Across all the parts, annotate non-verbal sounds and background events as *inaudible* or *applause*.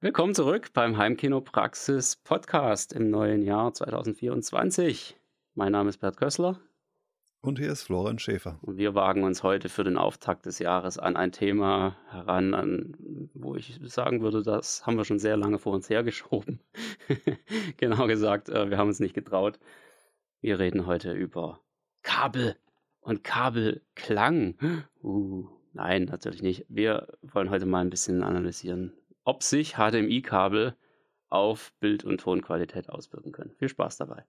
Willkommen zurück beim Heimkino Praxis Podcast im neuen Jahr 2024. Mein Name ist Bert Kössler. Und hier ist Florian Schäfer. Und wir wagen uns heute für den Auftakt des Jahres an ein Thema heran, an, wo ich sagen würde, das haben wir schon sehr lange vor uns hergeschoben. *laughs* genau gesagt, äh, wir haben uns nicht getraut. Wir reden heute über Kabel und Kabelklang. *gasps* Uh, nein, natürlich nicht. Wir wollen heute mal ein bisschen analysieren, ob sich HDMI-Kabel auf Bild- und Tonqualität auswirken können. Viel Spaß dabei.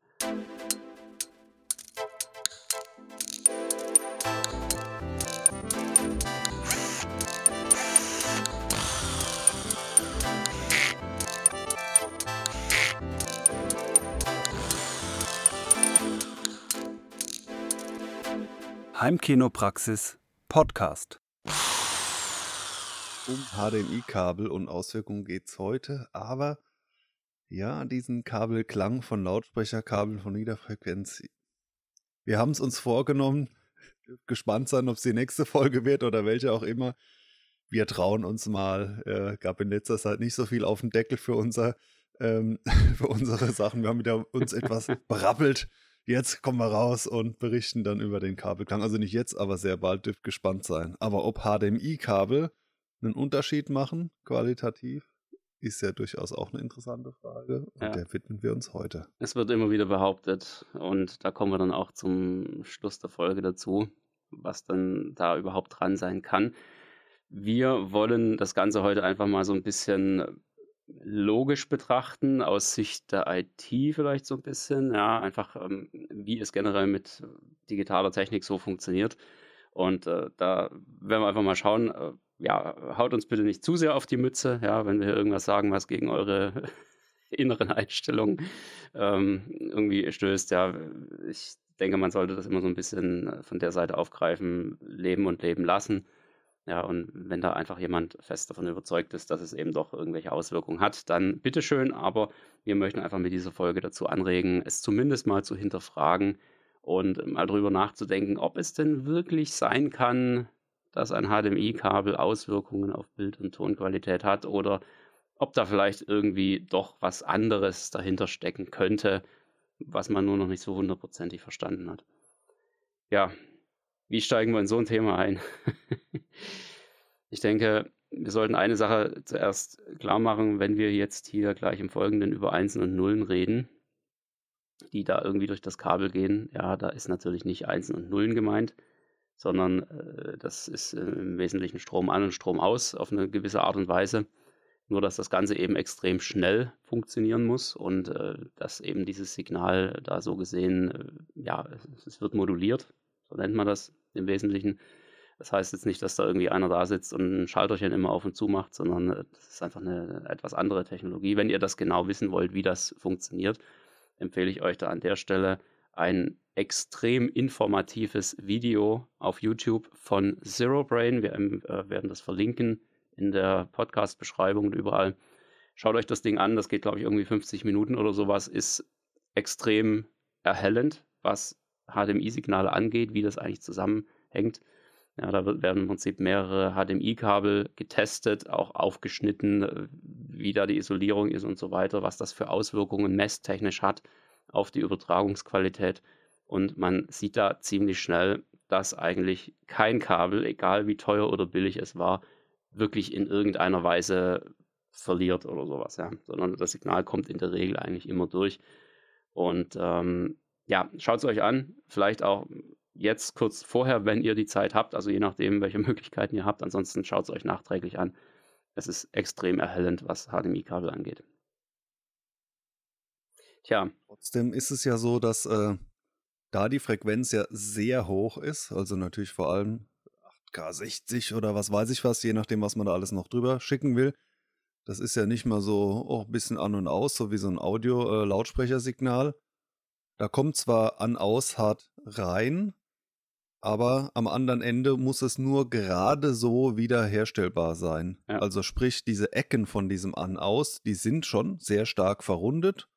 Heimkinopraxis Podcast um HDMI-Kabel und Auswirkungen geht es heute, aber ja, diesen Kabelklang von Lautsprecherkabeln von Niederfrequenz. Wir haben es uns vorgenommen, gespannt sein, ob es die nächste Folge wird oder welche auch immer. Wir trauen uns mal. Äh, gab in letzter Zeit nicht so viel auf den Deckel für unser ähm, *laughs* für unsere Sachen. Wir haben wieder uns etwas berappelt. Jetzt kommen wir raus und berichten dann über den Kabelklang. Also nicht jetzt, aber sehr bald dürft gespannt sein. Aber ob HDMI-Kabel einen Unterschied machen, qualitativ, ist ja durchaus auch eine interessante Frage. Und ja. der widmen wir uns heute. Es wird immer wieder behauptet, und da kommen wir dann auch zum Schluss der Folge dazu, was dann da überhaupt dran sein kann. Wir wollen das Ganze heute einfach mal so ein bisschen logisch betrachten, aus Sicht der IT vielleicht so ein bisschen, ja, einfach ähm, wie es generell mit digitaler Technik so funktioniert. Und äh, da werden wir einfach mal schauen, äh, ja, haut uns bitte nicht zu sehr auf die Mütze, ja, wenn wir irgendwas sagen, was gegen eure *laughs* inneren Einstellungen ähm, irgendwie stößt. Ja, ich denke, man sollte das immer so ein bisschen äh, von der Seite aufgreifen, leben und leben lassen. Ja, und wenn da einfach jemand fest davon überzeugt ist, dass es eben doch irgendwelche Auswirkungen hat, dann bitteschön. Aber wir möchten einfach mit dieser Folge dazu anregen, es zumindest mal zu hinterfragen und mal drüber nachzudenken, ob es denn wirklich sein kann, dass ein HDMI-Kabel Auswirkungen auf Bild- und Tonqualität hat oder ob da vielleicht irgendwie doch was anderes dahinter stecken könnte, was man nur noch nicht so hundertprozentig verstanden hat. Ja, wie steigen wir in so ein Thema ein? *laughs* ich denke, wir sollten eine Sache zuerst klar machen, wenn wir jetzt hier gleich im Folgenden über Einsen und Nullen reden, die da irgendwie durch das Kabel gehen. Ja, da ist natürlich nicht Einsen und Nullen gemeint, sondern äh, das ist äh, im Wesentlichen Strom an und Strom aus auf eine gewisse Art und Weise. Nur, dass das Ganze eben extrem schnell funktionieren muss und äh, dass eben dieses Signal da so gesehen, äh, ja, es, es, wird moduliert, so nennt man das im Wesentlichen. Das heißt jetzt nicht, dass da irgendwie einer da sitzt und ein Schalterchen immer auf und zu macht, sondern äh, das ist einfach eine etwas andere Technologie. Wenn ihr das genau wissen wollt, wie das funktioniert, empfehle ich euch da an der Stelle ein extrem informatives Video auf YouTube von Zero Brain. Wir äh, werden das verlinken in der Podcast-Beschreibung und überall. Schaut euch das Ding an, das geht, glaube ich, irgendwie 50 Minuten oder sowas, ist extrem erhellend, was HDMI-Signale angeht, wie das eigentlich zusammenhängt. Ja, da werden im Prinzip mehrere HDMI-Kabel getestet, auch aufgeschnitten, äh, wie da die Isolierung ist und so weiter, was das für Auswirkungen messtechnisch hat auf die Übertragungsqualität. Und man sieht da ziemlich schnell, dass eigentlich kein Kabel, egal wie teuer oder billig es war, wirklich in irgendeiner Weise verliert oder sowas, ja. Sondern das Signal kommt in der Regel eigentlich immer durch. Und ähm, ja, schaut es euch an. Vielleicht auch jetzt kurz vorher, wenn ihr die Zeit habt, also je nachdem, welche *laughs* Möglichkeiten ihr habt. Ansonsten schaut es euch nachträglich an. Es ist extrem erhellend, was HDMI-Kabel angeht. Tja. Trotzdem ist es ja so, dass äh, da die Frequenz ja sehr hoch ist, also natürlich vor allem 8K60 oder was weiß ich was, je nachdem, was man da alles noch drüber schicken will. Das ist ja nicht mal so oh, ein bisschen an und aus, so wie so ein Audio-Lautsprechersignal. Äh, da kommt zwar an aus hart rein, aber am anderen Ende muss es nur gerade so wiederherstellbar sein. Ja. Also sprich, diese Ecken von diesem An-Aus, die sind schon sehr stark verrundet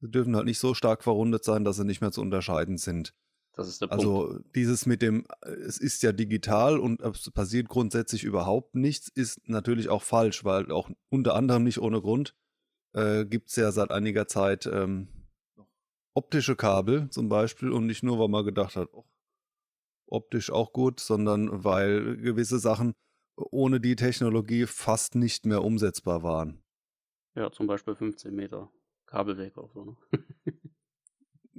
Sie dürfen halt nicht so stark verrundet sein, dass sie nicht mehr zu unterscheiden sind. Das ist der Also Punkt. dieses mit dem, äh, es ist ja digital und es passiert grundsätzlich überhaupt nichts, ist natürlich auch falsch, weil auch unter anderem nicht ohne Grund äh, gibt es ja seit einiger Zeit ähm, optische Kabel zum Beispiel und nicht nur, weil man gedacht hat, oh, optisch auch gut, sondern weil gewisse Sachen ohne die Technologie fast nicht mehr umsetzbar waren. Ja, zum Beispiel 15 Meter Kabelweg oder so. Ne?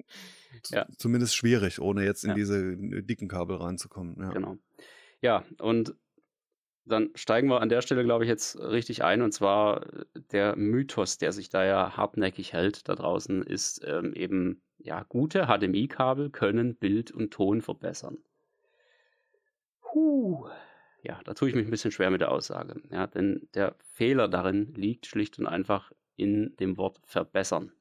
*laughs* ja. Zumindest schwierig, ohne jetzt in ja. diese dicken Kabel reinzukommen. Ja. Genau. Ja, und dann steigen wir an der Stelle, glaube ich, jetzt richtig ein. Und zwar äh, der Mythos, der sich da ja hartnäckig hält da draußen, ist ähm, eben, ja, gute HDMI-Kabel können Bild und Ton verbessern. Puh. Ja, da tue ich mich ein bisschen schwer mit der Aussage. Ja, denn der Fehler darin liegt schlicht und einfach in dem Wort verbessern.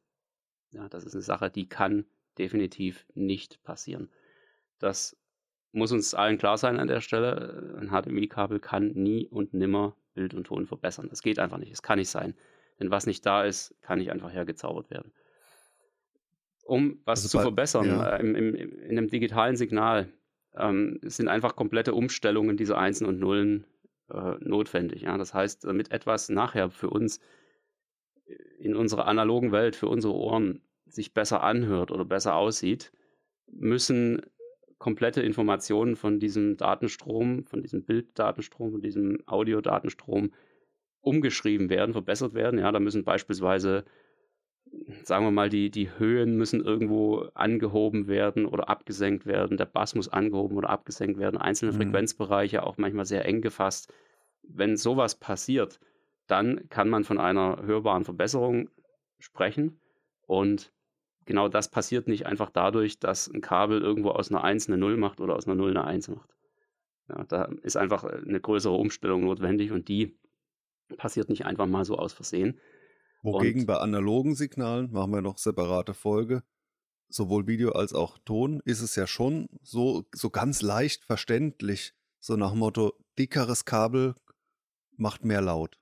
Ja, das ist eine Sache, die kann definitiv nicht passieren. Das muss uns allen klar sein an der Stelle. Ein HDMI-Kabel kann nie und nimmer Bild und Ton verbessern. Das geht einfach nicht. Es kann nicht sein. Denn was nicht da ist, kann nicht einfach hergezaubert werden. Um was also zu bei, verbessern ja. äh, im, im, in einem digitalen Signal ähm, sind einfach komplette Umstellungen dieser Einsen und Nullen äh, notwendig. Ja? Das heißt, damit etwas nachher für uns in unserer analogen Welt, für unsere Ohren sich besser anhört oder besser aussieht, müssen komplette Informationen von diesem Datenstrom, von diesem Bilddatenstrom, von diesem Audiodatenstrom umgeschrieben werden, verbessert werden. Ja, da müssen beispielsweise, sagen wir mal, die, die Höhen müssen irgendwo angehoben werden oder abgesenkt werden. Der Bass muss angehoben oder abgesenkt werden. Einzelne mhm. Frequenzbereiche auch manchmal sehr eng gefasst. Wenn sowas passiert, dann kann man von einer hörbaren Verbesserung sprechen. Und genau das passiert nicht einfach dadurch, dass ein Kabel irgendwo aus einer 1 eine 0 macht oder aus einer 0 eine 1 macht. Ja, da ist einfach äh, eine größere Umstellung notwendig und die passiert nicht einfach mal so aus Versehen. Wogegen und, bei analogen Signalen, machen wir noch separate Folge, sowohl Video als auch Ton, ist es ja schon so, so ganz leicht verständlich, so nach dem Motto, dickeres Kabel macht mehr laut.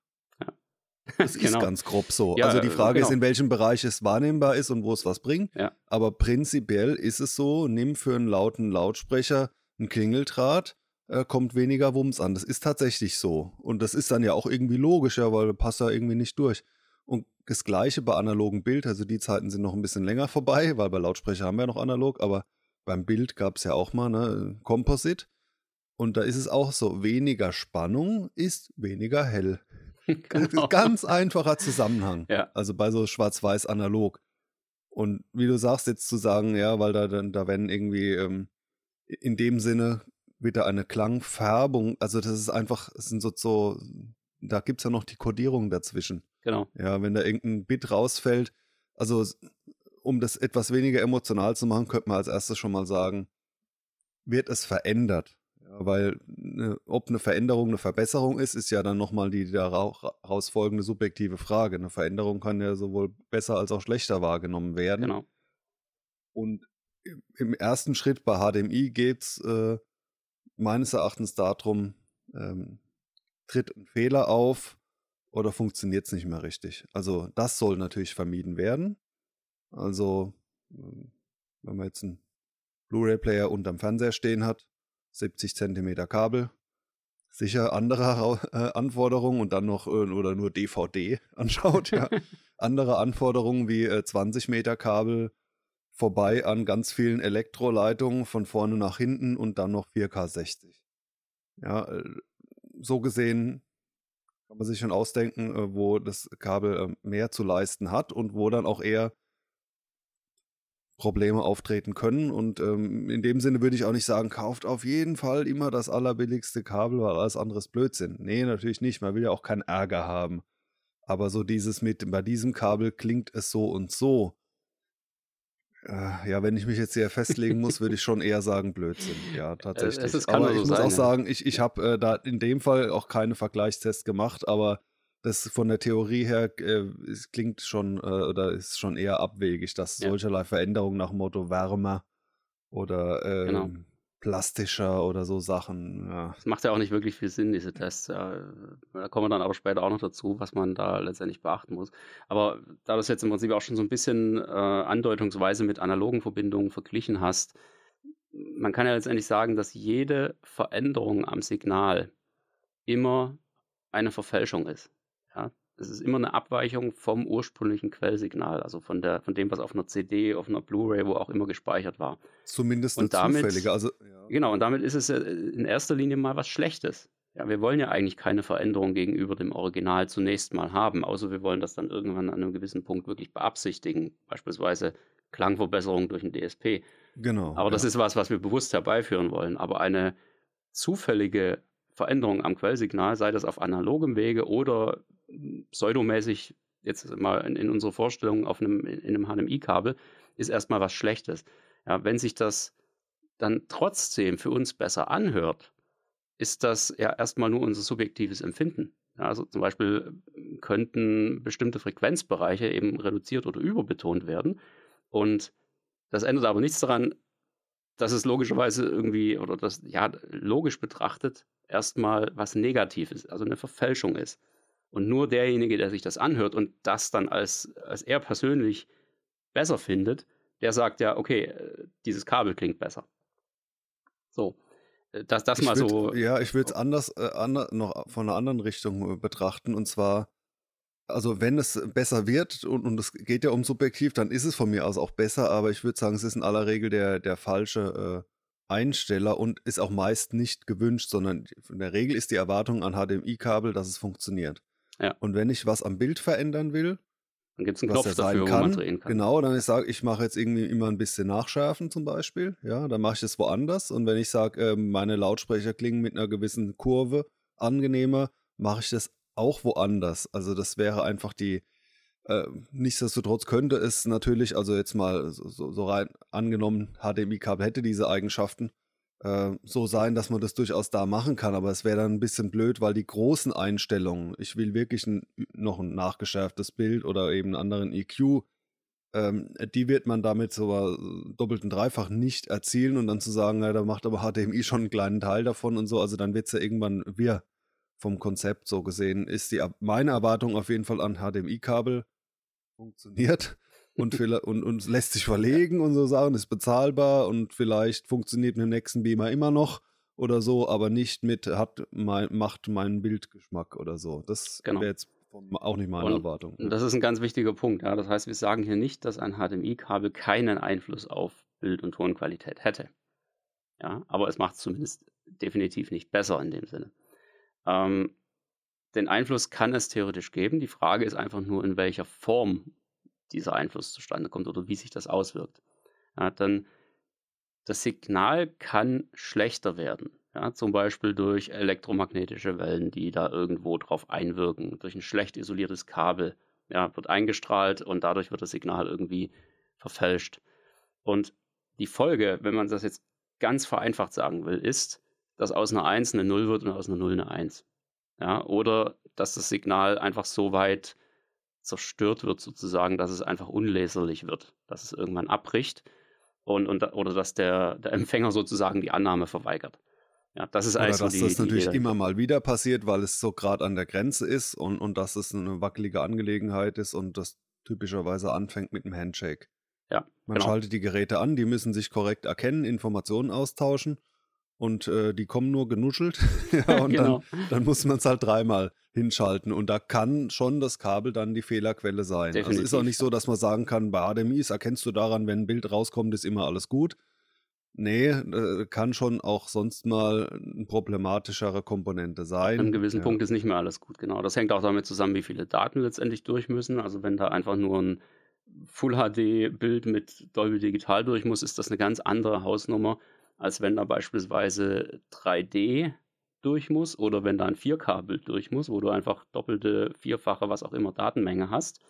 *laughs* Das genau. ist ganz grob so. Ja, also die Frage genau. ist, in welchem Bereich es wahrnehmbar ist und wo es was bringt. Ja. Aber prinzipiell ist es so, nimm für einen lauten Lautsprecher einen Klingeldraht, äh, kommt weniger Wumms an. Das ist tatsächlich so. Und das ist dann ja auch irgendwie logischer, weil passt da irgendwie nicht durch. Und das gleiche bei analogen Bild, also die Zeiten sind noch ein bisschen länger vorbei, weil bei Lautsprecher haben wir ja noch analog, aber beim Bild gab es ja auch mal ne, Composite. Und da ist es auch so, weniger Spannung ist weniger hell. *laughs* Genau. Ganz einfacher Zusammenhang. Ja. Also bei so schwarz-weiß analog. Und wie du sagst, jetzt zu sagen, ja, weil da, da werden irgendwie ähm, in dem Sinne wieder eine Klangfärbung, also das ist einfach, es sind so, so da gibt es ja noch die Kodierung dazwischen. Genau. Ja, wenn da irgendein Bit rausfällt, also um das etwas weniger emotional zu machen, könnte man als erstes schon mal sagen, wird es verändert. Ja, weil ne, ob eine Veränderung eine Verbesserung ist, ist ja dann nochmal die daraus folgende subjektive Frage. Eine Veränderung kann ja sowohl besser als auch schlechter wahrgenommen werden. Genau. Und im ersten Schritt bei HDMI geht es äh, meines Erachtens darum, ähm, tritt ein Fehler auf oder funktioniert es nicht mehr richtig. Also das soll natürlich vermieden werden. Also ähm, wenn man jetzt einen Blu-ray-Player unterm Fernseher stehen hat, 70 Zentimeter Kabel, sicher andere *laughs* äh, Anforderungen und dann noch äh, oder nur DVD *laughs* anschaut, ja. *laughs* andere Anforderungen wie äh, 20 Meter Kabel vorbei an ganz vielen Elektroleitungen von vorne nach hinten und dann noch 4K 60. Ja, äh, so gesehen kann man sich schon ausdenken, äh, wo das Kabel äh, mehr zu leisten hat und wo dann auch eher Probleme auftreten können. Und ähm, in dem Sinne würde ich auch nicht sagen, kauft auf jeden Fall immer das allerbilligste Kabel, weil alles andere ist Blödsinn. Nee, natürlich nicht. Man will ja auch keinen Ärger haben. Aber so dieses mit, bei diesem Kabel klingt es so und so. Äh, ja, wenn ich mich jetzt hier festlegen muss, würde ich schon eher sagen Blödsinn. Ja, *laughs* tatsächlich. Es, es aber ich so muss sein, auch sagen, ich, ich habe äh, da in dem Fall auch keine Vergleichstests gemacht, aber das von der Theorie her äh, es klingt schon äh, oder ist schon eher abwegig, dass ja. solcherlei Veränderungen nach Motto wärmer oder äh, genau. plastischer oder so Sachen. Ja. Das macht ja auch nicht wirklich viel Sinn, diese Tests. Ja. Da kommen wir dann aber später auch noch dazu, was man da letztendlich beachten muss. Aber da du es jetzt im Prinzip auch schon so ein bisschen äh, andeutungsweise mit analogen Verbindungen verglichen hast, man kann ja letztendlich sagen, dass jede Veränderung am Signal immer eine Verfälschung ist. Es ist immer eine Abweichung vom ursprünglichen Quellsignal, also von, der, von dem, was auf einer CD, auf einer Blu-ray, wo auch immer gespeichert war. Zumindest eine damit, zufällige. Also, ja. Genau, und damit ist es in erster Linie mal was Schlechtes. Ja, wir wollen ja eigentlich keine Veränderung gegenüber dem Original zunächst mal haben, außer wir wollen das dann irgendwann an einem gewissen Punkt wirklich beabsichtigen, beispielsweise Klangverbesserung durch ein DSP. Genau. Aber ja. das ist was, was wir bewusst herbeiführen wollen. Aber eine zufällige Veränderung am Quellsignal, sei das auf analogem Wege oder pseudomäßig, jetzt mal in, in unserer Vorstellung auf einem, in einem HDMI-Kabel, ist erstmal was Schlechtes. Ja, wenn sich das dann trotzdem für uns besser anhört, ist das ja erstmal nur unser subjektives Empfinden. Ja, also zum Beispiel könnten bestimmte Frequenzbereiche eben reduziert oder überbetont werden. Und das ändert aber nichts daran, dass es logischerweise irgendwie, oder das, ja, logisch betrachtet, erstmal was Negatives, also eine Verfälschung ist. Und nur derjenige, der sich das anhört und das dann als, als er persönlich besser findet, der sagt ja, okay, äh, dieses Kabel klingt besser. So. Äh, das, das mal würd, so. Ja, ich würde es anders, äh, ander, noch von einer anderen Richtung äh, betrachten. Und zwar, also wenn es besser wird und, und es geht ja um subjektiv, dann ist es von mir aus auch besser, aber ich würde sagen, es ist in aller Regel der, der falsche äh, Einsteller und ist auch meist nicht gewünscht, sondern in der Regel ist die Erwartung an HDMI-Kabel, dass es funktioniert. Ja. Und wenn ich was am Bild verändern will, dann gibt es einen Knopf dafür, kann, wo man drehen kann. Genau, dann ich sage, ich mache jetzt irgendwie immer ein bisschen nachschärfen zum Beispiel. Ja, dann mache ich es woanders. Und wenn ich sage, äh, meine Lautsprecher klingen mit einer gewissen Kurve angenehmer, mache ich das auch woanders. Also das wäre einfach die, äh, nichtsdestotrotz könnte es natürlich, also jetzt mal so, so rein angenommen, HDMI-Kabel hätte diese Eigenschaften, äh, so sein, dass man das durchaus da machen kann, aber es wäre dann ein bisschen blöd, weil die großen Einstellungen, ich will wirklich ein, noch ein nachgeschärftes Bild oder eben einen anderen EQ, ähm, die wird man damit so äh, doppelten Dreifach nicht erzielen und dann zu sagen, ja, da macht aber HDMI schon einen kleinen Teil davon und so, also dann wird es ja irgendwann wir vom Konzept so gesehen, ist die meine Erwartung auf jeden Fall an HDMI-Kabel funktioniert und, und, und lässt sich verlegen und so Sachen, ist bezahlbar und vielleicht funktioniert mit dem nächsten Beamer immer noch oder so, aber nicht mit hat mein, macht meinen Bildgeschmack oder so. Das genau. wäre jetzt auch nicht meine und Erwartung. Das ist ein ganz wichtiger Punkt. Ja. Das heißt, wir sagen hier nicht, dass ein HDMI-Kabel keinen Einfluss auf Bild- und Tonqualität hätte. Ja, aber es macht es zumindest definitiv nicht besser in dem Sinne. Ähm, den Einfluss kann es theoretisch geben. Die Frage ist einfach nur, in welcher Form dieser Einfluss zustande kommt oder wie sich das auswirkt. Ja, dann das Signal kann schlechter werden. Ja, zum Beispiel durch elektromagnetische Wellen, die da irgendwo drauf einwirken, durch ein schlecht isoliertes Kabel. Ja, wird eingestrahlt und dadurch wird das Signal irgendwie verfälscht. Und die Folge, wenn man das jetzt ganz vereinfacht sagen will, ist, dass aus einer 1 eine 0 wird und aus einer 0 eine 1. Ja, oder dass das Signal einfach so weit zerstört wird, sozusagen, dass es einfach unleserlich wird, dass es irgendwann abbricht und, und oder dass der, der Empfänger sozusagen die Annahme verweigert. Ja, das ist Oder dass die, das natürlich immer mal wieder passiert, weil es so gerade an der Grenze ist und, und dass es eine wackelige Angelegenheit ist und das typischerweise anfängt mit einem Handshake. Ja, Man genau. schaltet die Geräte an, die müssen sich korrekt erkennen, Informationen austauschen und äh, die kommen nur genuschelt. *laughs* ja, *laughs* und genau. dann, dann muss man es halt dreimal hinschalten. Und da kann schon das Kabel dann die Fehlerquelle sein. Definitiv. Also ist auch nicht so, dass man sagen kann, bei HDMIs erkennst du daran, wenn ein Bild rauskommt, ist immer alles gut. Nee, äh, kann schon auch sonst mal eine problematischere Komponente sein. An einem gewissen ja. Punkt ist nicht mehr alles gut, genau. Das hängt auch damit zusammen, wie viele Daten letztendlich durch müssen. Also wenn da einfach nur ein Full HD Bild mit Dolby Digital durch muss, ist das eine ganz andere Hausnummer, als wenn da beispielsweise 3D durch muss oder wenn da ein 4K-Bild durch muss, wo du einfach doppelte, vierfache, was auch immer Datenmenge hast.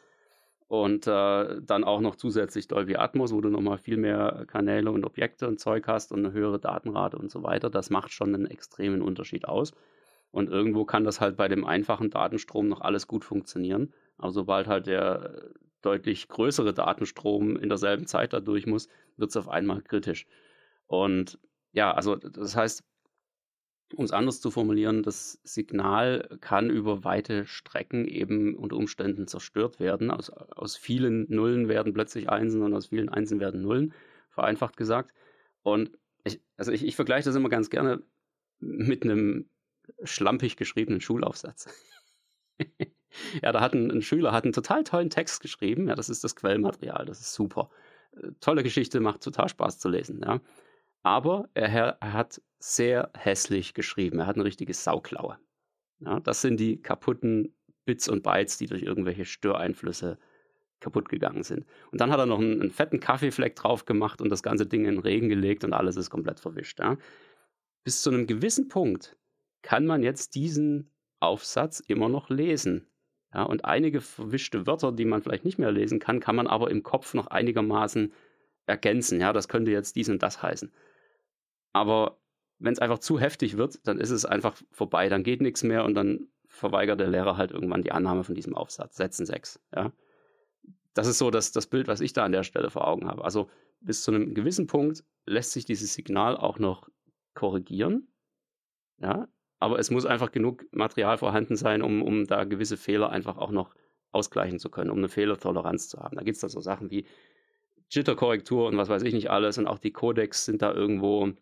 Und äh, dann auch noch zusätzlich Dolby Atmos, wo du nochmal viel mehr Kanäle und Objekte und Zeug hast und eine höhere Datenrate und so weiter. Das macht schon einen extremen Unterschied aus. Und irgendwo kann das halt bei dem einfachen Datenstrom noch alles gut funktionieren. Aber sobald halt der deutlich größere Datenstrom in derselben Zeit da durch muss, wird es auf einmal kritisch. Und ja, also das heißt, um es anders zu formulieren, das Signal kann über weite Strecken eben unter Umständen zerstört werden. Aus, aus vielen Nullen werden plötzlich Einsen und aus vielen Einsen werden Nullen, vereinfacht gesagt. Und Ich, also ich, ich vergleiche das immer ganz gerne mit einem schlampig geschriebenen Schulaufsatz. *laughs* ja, da hat ein, ein, Schüler hat einen total tollen Text geschrieben. Ja, das ist das Quellmaterial, das ist super. Äh, tolle Geschichte, macht total Spaß zu lesen. Ja. Aber er, er hat sehr hässlich geschrieben. Er hat eine richtige Sauklaue. Ja, das sind die kaputten Bits und Bytes, die durch irgendwelche Störeinflüsse kaputt gegangen sind. Und dann hat er noch einen, einen, fetten Kaffeefleck drauf gemacht und das ganze Ding in den Regen gelegt und alles ist komplett verwischt. Ja. Bis zu einem gewissen Punkt kann man jetzt diesen Aufsatz immer noch lesen. Ja, und einige verwischte Wörter, die man vielleicht nicht mehr lesen kann, kann man aber im Kopf noch einigermaßen ergänzen. Ja, das könnte jetzt dies und das heißen. Aber wenn es einfach zu heftig wird, dann ist es einfach vorbei, dann geht nichts mehr und dann verweigert der Lehrer halt irgendwann die Annahme von diesem Aufsatz. Sätzen sechs. Ja. Das ist so das, das Bild, was ich da an der Stelle vor Augen habe. Also bis zu einem gewissen Punkt lässt sich dieses Signal auch noch korrigieren. Ja, aber es muss einfach genug Material vorhanden sein, um, um da gewisse Fehler einfach auch noch ausgleichen zu können, um eine Fehlertoleranz zu haben. Da gibt es dann so Sachen wie Jitterkorrektur und was weiß ich nicht alles und auch die Codecs sind da irgendwo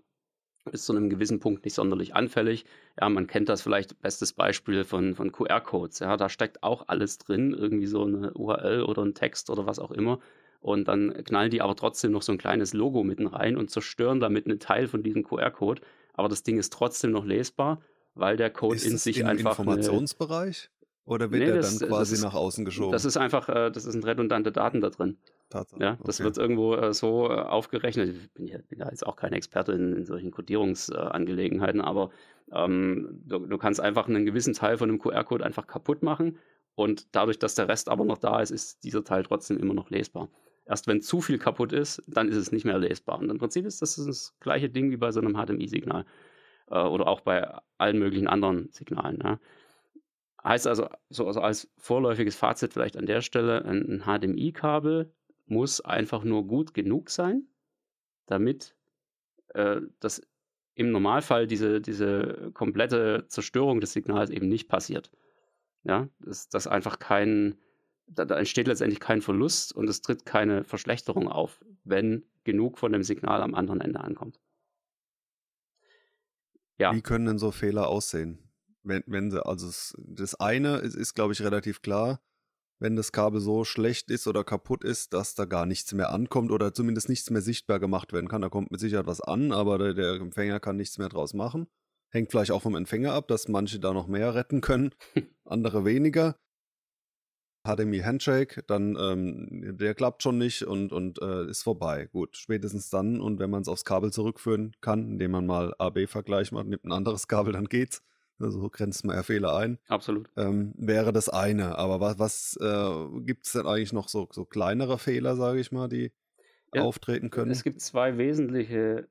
bis zu einem gewissen Punkt nicht sonderlich anfällig. Ja, man kennt das vielleicht, bestes Beispiel von, von QR-Codes. Ja, da steckt auch alles drin, irgendwie so eine URL oder ein Text oder was auch immer. Und dann knallen die aber trotzdem noch so ein kleines Logo mitten rein und zerstören damit einen Teil von diesem QR-Code. Aber das Ding ist trotzdem noch lesbar weil der Code ist in sich im einfach. Informationsbereich? Oder wird nee, er dann quasi ist, nach außen geschoben? Das ist einfach, äh, das sind redundante Daten da drin. Tatsache. Ja, das okay. wird irgendwo äh, so äh, aufgerechnet. Ich bin, ja, bin ja jetzt auch kein Experte in, in solchen Codierungsangelegenheiten, aber ähm, du, du, kannst einfach einen gewissen Teil von einem QR-Code einfach kaputt machen und dadurch, dass der Rest aber noch da ist, ist dieser Teil trotzdem immer noch lesbar. Erst wenn zu viel kaputt ist, dann ist es nicht mehr lesbar. Und im Prinzip ist das das gleiche Ding wie bei so einem HDMI-Signal äh, oder auch bei allen möglichen anderen Signalen. Ja. Heißt also, so also als vorläufiges Fazit vielleicht an der Stelle, ein, ein HDMI-Kabel muss einfach nur gut genug sein, damit äh, das im Normalfall diese, diese komplette Zerstörung des Signals eben nicht passiert. Ja, dass, dass einfach kein, da, da, entsteht letztendlich kein Verlust und es tritt keine Verschlechterung auf, wenn genug von dem Signal am anderen Ende ankommt. Ja. Wie können denn so Fehler aussehen? Wenn, wenn sie, also das eine ist, ist glaube ich, relativ klar, wenn das Kabel so schlecht ist oder kaputt ist, dass da gar nichts mehr ankommt oder zumindest nichts mehr sichtbar gemacht werden kann. Da kommt mit Sicherheit was an, aber der, der Empfänger kann nichts mehr draus machen. Hängt vielleicht auch vom Empfänger ab, dass manche da noch mehr retten können, *laughs* andere weniger. HDMI Handshake, dann ähm, der klappt schon nicht und, und äh, ist vorbei. Gut, spätestens dann und wenn man es aufs Kabel zurückführen kann, indem man mal AB-Vergleich macht, nimmt ein anderes Kabel, dann geht's. Also so grenzt man ja Fehler ein. Absolut. Ähm, wäre das eine. Aber was, was äh, gibt es denn eigentlich noch so, so kleinere Fehler, sage ich mal, die ja, auftreten können? Es gibt zwei wesentliche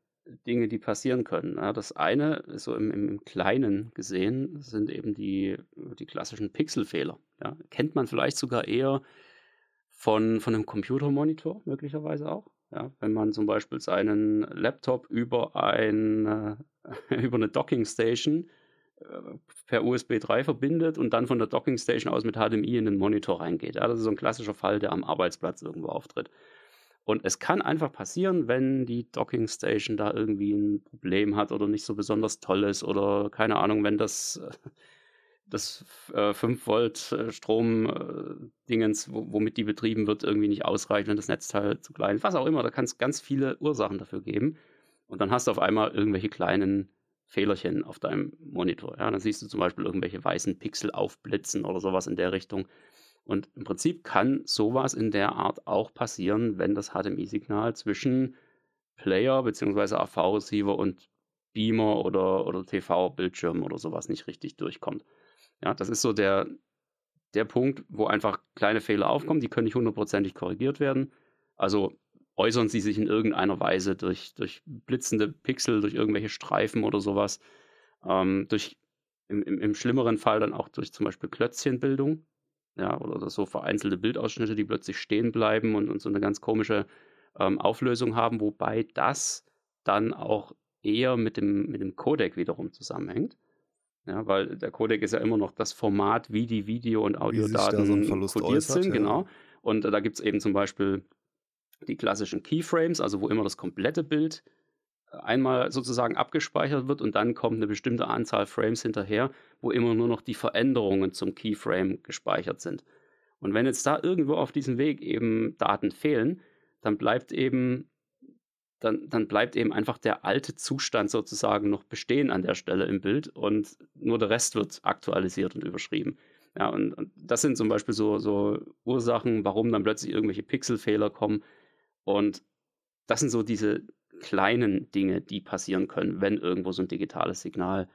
Dinge, die passieren können. das eine, so im, im, Kleinen gesehen, sind eben die, die klassischen Pixelfehler. Ja, kennt man vielleicht sogar eher von, von einem Computermonitor, möglicherweise auch. Ja, wenn man zum Beispiel seinen Laptop über, ein, äh, *laughs* über eine Dockingstation per USB 3 verbindet und dann von der Dockingstation aus mit HDMI in den Monitor reingeht. Ja, das ist so ein klassischer Fall, der am Arbeitsplatz irgendwo auftritt. Und es kann einfach passieren, wenn die Docking Station da irgendwie ein Problem hat oder nicht so besonders toll ist oder keine Ahnung, wenn das, äh, das äh, 5 Volt äh, Strom äh, Dingens, womit die betrieben wird, irgendwie nicht ausreicht, wenn das Netzteil zu klein ist, was auch immer. Da kann es ganz viele Ursachen dafür geben. Und dann hast du auf einmal irgendwelche kleinen Fehlerchen auf deinem Monitor. Ja? Dann siehst du zum Beispiel irgendwelche weißen Pixel aufblitzen oder sowas in der Richtung. Und im Prinzip kann sowas in der Art auch passieren, wenn das HDMI-Signal zwischen Player bzw. AV-Receiver und Beamer oder, oder TV-Bildschirm oder sowas nicht richtig durchkommt. Ja, das ist so der, der Punkt, wo einfach kleine Fehler aufkommen, die können nicht hundertprozentig korrigiert werden. Also äußern sie sich in irgendeiner Weise durch, durch blitzende Pixel, durch irgendwelche Streifen oder sowas, ähm, durch im, im, im schlimmeren Fall dann auch durch zum Beispiel Klötzchenbildung ja, oder so vereinzelte Bildausschnitte, die plötzlich stehen bleiben und, und so eine ganz komische ähm, Auflösung haben, wobei das dann auch eher mit dem, mit dem Codec wiederum zusammenhängt. Ja, weil der Codec ist ja immer noch das Format, wie die Video- und Audiodaten so kodiert äußert, sind, ja. genau. Und da gibt es eben zum Beispiel die klassischen Keyframes, also wo immer das komplette Bild einmal sozusagen abgespeichert wird und dann kommt eine bestimmte Anzahl Frames hinterher, wo immer nur noch die Veränderungen zum Keyframe gespeichert sind. Und wenn jetzt da irgendwo auf diesem Weg eben Daten fehlen, dann bleibt eben dann, dann bleibt eben einfach der alte Zustand sozusagen noch bestehen an der Stelle im Bild und nur der Rest wird aktualisiert und überschrieben. Ja, und, und das sind zum Beispiel so, so Ursachen, warum dann plötzlich irgendwelche Pixelfehler kommen. Und das sind so diese kleinen Dinge, die passieren können, wenn irgendwo so ein digitales Signal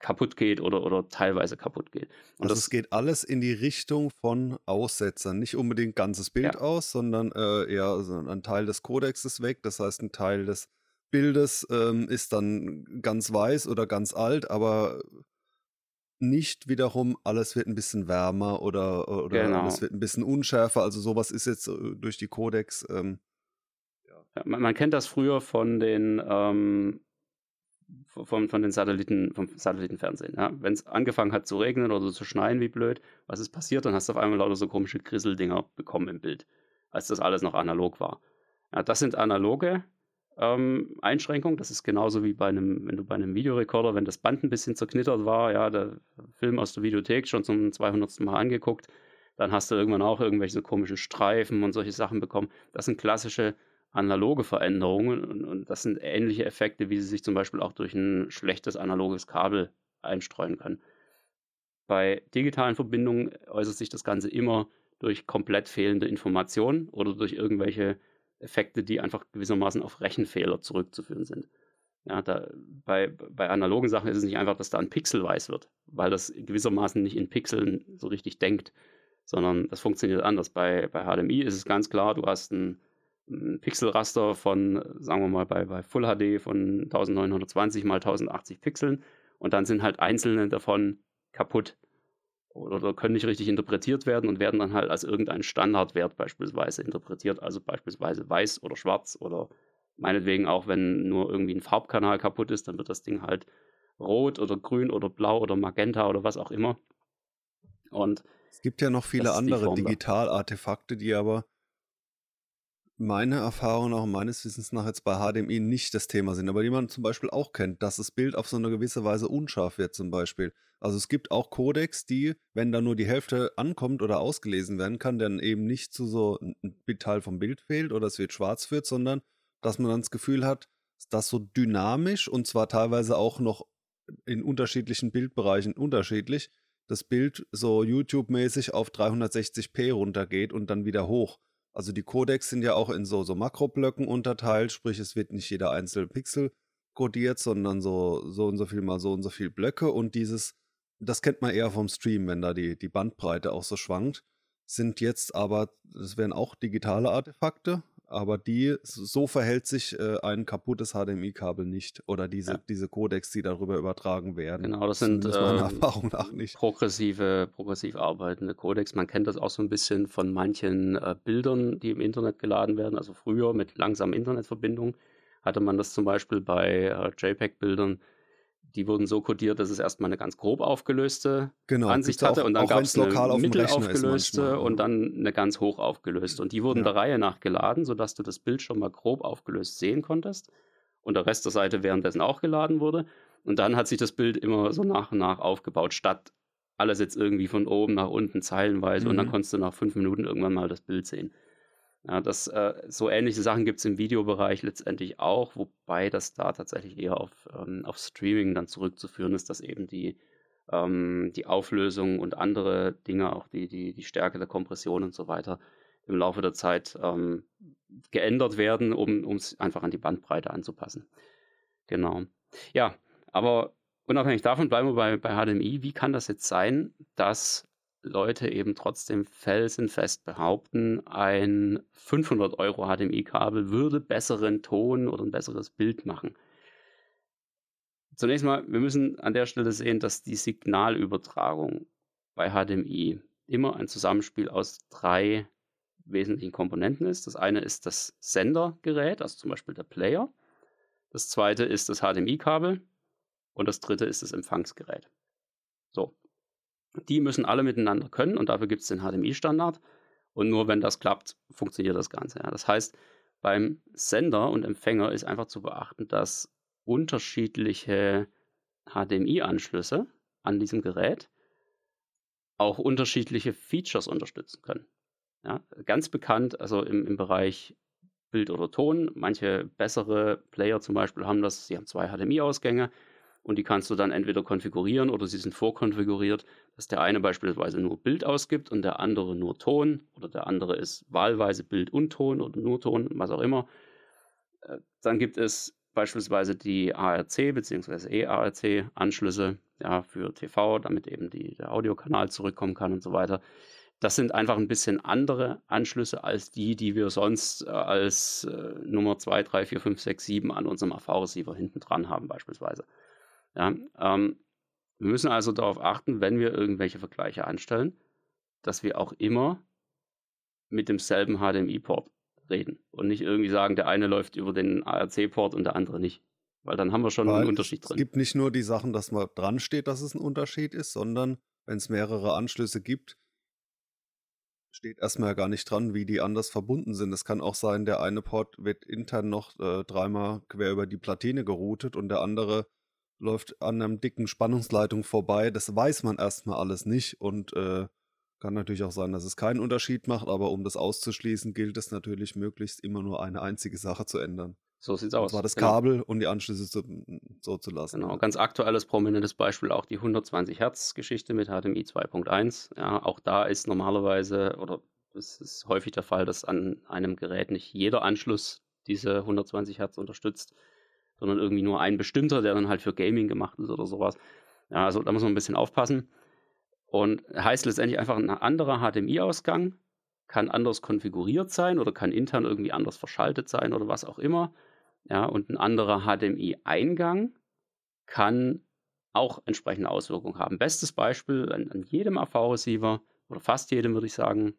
kaputt geht oder, oder teilweise kaputt geht. Und also es geht alles in die Richtung von Aussetzern. Nicht unbedingt ganzes Bild ja. aus, sondern äh, eher also ein Teil des Codex ist weg. Das heißt, ein Teil des Bildes ähm, ist dann ganz weiß oder ganz alt, aber nicht wiederum, alles wird ein bisschen wärmer oder, oder genau. es wird ein bisschen unschärfer. Also sowas ist jetzt äh, durch die Codex. Ähm. Man, man, kennt das früher von den ähm, von, von den Satelliten, vom Satellitenfernsehen. Ja? Wenn es angefangen hat zu regnen oder zu schneien, wie blöd, was ist passiert? Dann hast du auf einmal lauter so komische Grisseldinger bekommen im Bild, als das alles noch analog war. Ja, das sind analoge ähm, Einschränkung. Das ist genauso wie bei einem, wenn du bei einem Videorekorder, wenn das Band ein bisschen zerknittert war, ja, der Film aus der Videothek schon zum 200. Mal angeguckt, dann hast du irgendwann auch irgendwelche komischen Streifen und solche Sachen bekommen. Das sind klassische analoge Veränderungen und, und das sind ähnliche Effekte, wie sie sich zum Beispiel auch durch ein schlechtes analoges Kabel einstreuen können. Bei digitalen Verbindungen äußert sich das Ganze immer durch komplett fehlende Informationen oder durch irgendwelche Effekte, die einfach gewissermaßen auf Rechenfehler zurückzuführen sind. Ja, da, bei, bei analogen Sachen ist es nicht einfach, dass da ein Pixel weiß wird, weil das gewissermaßen nicht in Pixeln so richtig denkt, sondern das funktioniert anders. Bei, bei HDMI ist es ganz klar, du hast ein, ein Pixelraster von, sagen wir mal, bei, bei Full HD von 1920 mal 1080 Pixeln. Und dann sind halt einzelne davon kaputt oder können nicht richtig interpretiert werden und werden dann halt als irgendein Standardwert beispielsweise interpretiert, also beispielsweise weiß oder schwarz oder meinetwegen auch, wenn nur irgendwie ein Farbkanal kaputt ist, dann wird das Ding halt rot oder grün oder blau oder magenta oder was auch immer. Und es gibt ja noch viele andere Digitalartefakte, die aber meine Erfahrung auch meines Wissens nach jetzt bei HDMI nicht das Thema sind, aber die man zum Beispiel auch kennt, dass das Bild auf so eine gewisse Weise unscharf wird zum Beispiel. Also es gibt auch Codecs, die, wenn da nur die Hälfte ankommt oder ausgelesen werden kann, dann eben nicht zu so ein Teil vom Bild fehlt oder es wird schwarz wird, sondern dass man dann das Gefühl hat, dass so dynamisch und zwar teilweise auch noch in unterschiedlichen Bildbereichen unterschiedlich, das Bild so YouTube-mäßig auf 360p runtergeht und dann wieder hoch. Also die Codecs sind ja auch in so, so Makroblöcken unterteilt, sprich es wird nicht jeder einzelne Pixel codiert, sondern so, so und so viel mal so und so viel Blöcke und dieses, das kennt man eher vom Stream, wenn da die, die Bandbreite auch so schwankt, sind jetzt aber, das wären auch digitale Artefakte, aber die, so verhält sich äh, ein kaputtes HDMI-Kabel nicht oder diese, ja. diese Codecs, die darüber übertragen werden. Genau, das sind äh, Erfahrung nach nicht. Progressive, progressiv arbeitende Codecs. Man kennt das auch so ein bisschen von manchen äh, Bildern, die im Internet geladen werden. Also früher mit langsamen Internetverbindungen hatte man das zum Beispiel bei äh, JPEG-Bildern die wurden so codiert, dass es erstmal eine ganz grob aufgelöste genau, Ansicht hatte und dann gab es eine mittel aufgelöste und dann eine ganz hoch aufgelöste. Und die wurden ja. der Reihe nach geladen, sodass du das Bild schon mal grob aufgelöst sehen konntest und der Rest der Seite währenddessen auch geladen wurde. Und dann hat sich das Bild immer so nach und nach aufgebaut, statt alles jetzt irgendwie von oben nach unten zeilenweise mhm. und dann mhm. konntest du nach fünf Minuten irgendwann mal das Bild sehen. Ja, das, äh, so ähnliche Sachen gibt es im Videobereich letztendlich auch, wobei das da tatsächlich eher auf, ähm, auf Streaming dann zurückzuführen ist, dass eben die, ähm, die Auflösung und andere Dinge, auch die, die, die Stärke der Kompression und so weiter, im Laufe der Zeit ähm, geändert werden, um es einfach an die Bandbreite anzupassen. Genau. Ja, aber unabhängig davon bleiben wir bei, bei HDMI. Wie kann das jetzt sein, dass Leute eben trotzdem felsenfest behaupten, ein 500 Euro HDMI-Kabel würde besseren Ton oder ein besseres Bild machen. Zunächst mal, wir müssen an der Stelle sehen, dass die Signalübertragung bei HDMI immer ein Zusammenspiel aus drei wesentlichen Komponenten ist. Das eine ist das Sendergerät, also zum Beispiel der Player. Das zweite ist das HDMI-Kabel und das dritte ist das Empfangsgerät. So, die müssen alle miteinander können und dafür gibt es den HDMI-Standard. Und nur wenn das klappt, funktioniert das Ganze. Ja. Das heißt, Beim Sender und Empfänger ist einfach zu beachten, dass unterschiedliche HDMI-Anschlüsse an diesem Gerät auch unterschiedliche Features unterstützen können. Ja, ganz bekannt, also im, im Bereich Bild oder Ton. Manche bessere Player zum Beispiel haben das, sie haben zwei HDMI-Ausgänge und die kannst du dann entweder konfigurieren oder sie sind vorkonfiguriert, dass der eine beispielsweise nur Bild ausgibt und der andere nur Ton oder der andere ist wahlweise Bild und Ton oder nur Ton, was auch immer. Äh, dann gibt es beispielsweise die ARC bzw. EARC-Anschlüsse ja, für TV, damit eben die, der Audiokanal zurückkommen kann und so weiter. Das sind einfach ein bisschen andere Anschlüsse als die, die wir sonst äh, als äh, Nummer 2, 3, 4, 5, 6, 7 an unserem AV-Receiver hinten dran haben, beispielsweise. Ja, ähm, wir müssen also darauf achten, wenn wir irgendwelche Vergleiche anstellen, dass wir auch immer mit demselben HDMI-Port reden und nicht irgendwie sagen, der eine läuft über den ARC-Port und der andere nicht. Weil dann haben wir schon Weil einen Unterschied drin. Es gibt nicht nur die Sachen, dass man dran steht, dass es ein Unterschied ist, sondern wenn es mehrere Anschlüsse gibt, steht erstmal gar nicht dran, wie die anders verbunden sind. Es kann auch sein, der eine Port wird intern noch äh, dreimal quer über die Platine geroutet und der andere läuft an einem dicken Spannungsleitung vorbei. Das weiß man erstmal alles nicht und äh, kann natürlich auch sein, dass es keinen Unterschied macht, aber um das auszuschließen, gilt es natürlich möglichst immer nur eine einzige Sache zu ändern. So sieht's aus. Und zwar das genau. Kabel und die Anschlüsse zu, so zu lassen. Genau, ganz aktuelles, prominentes Beispiel auch die 120 Hertz Geschichte mit HDMI 2.1. Ja, auch da ist normalerweise oder es ist häufig der Fall, dass an einem Gerät nicht jeder Anschluss diese 120 Hertz unterstützt, sondern irgendwie nur ein bestimmter, der dann halt für Gaming gemacht ist oder sowas. Ja, also da muss man ein bisschen aufpassen. Und heißt letztendlich einfach ein anderer HDMI-Ausgang kann anders konfiguriert sein oder kann intern irgendwie anders verschaltet sein oder was auch immer. Ja, und ein anderer HDMI-Eingang kann auch entsprechende Auswirkungen haben. Bestes Beispiel an, an jedem AV-Receiver oder fast jedem würde ich sagen,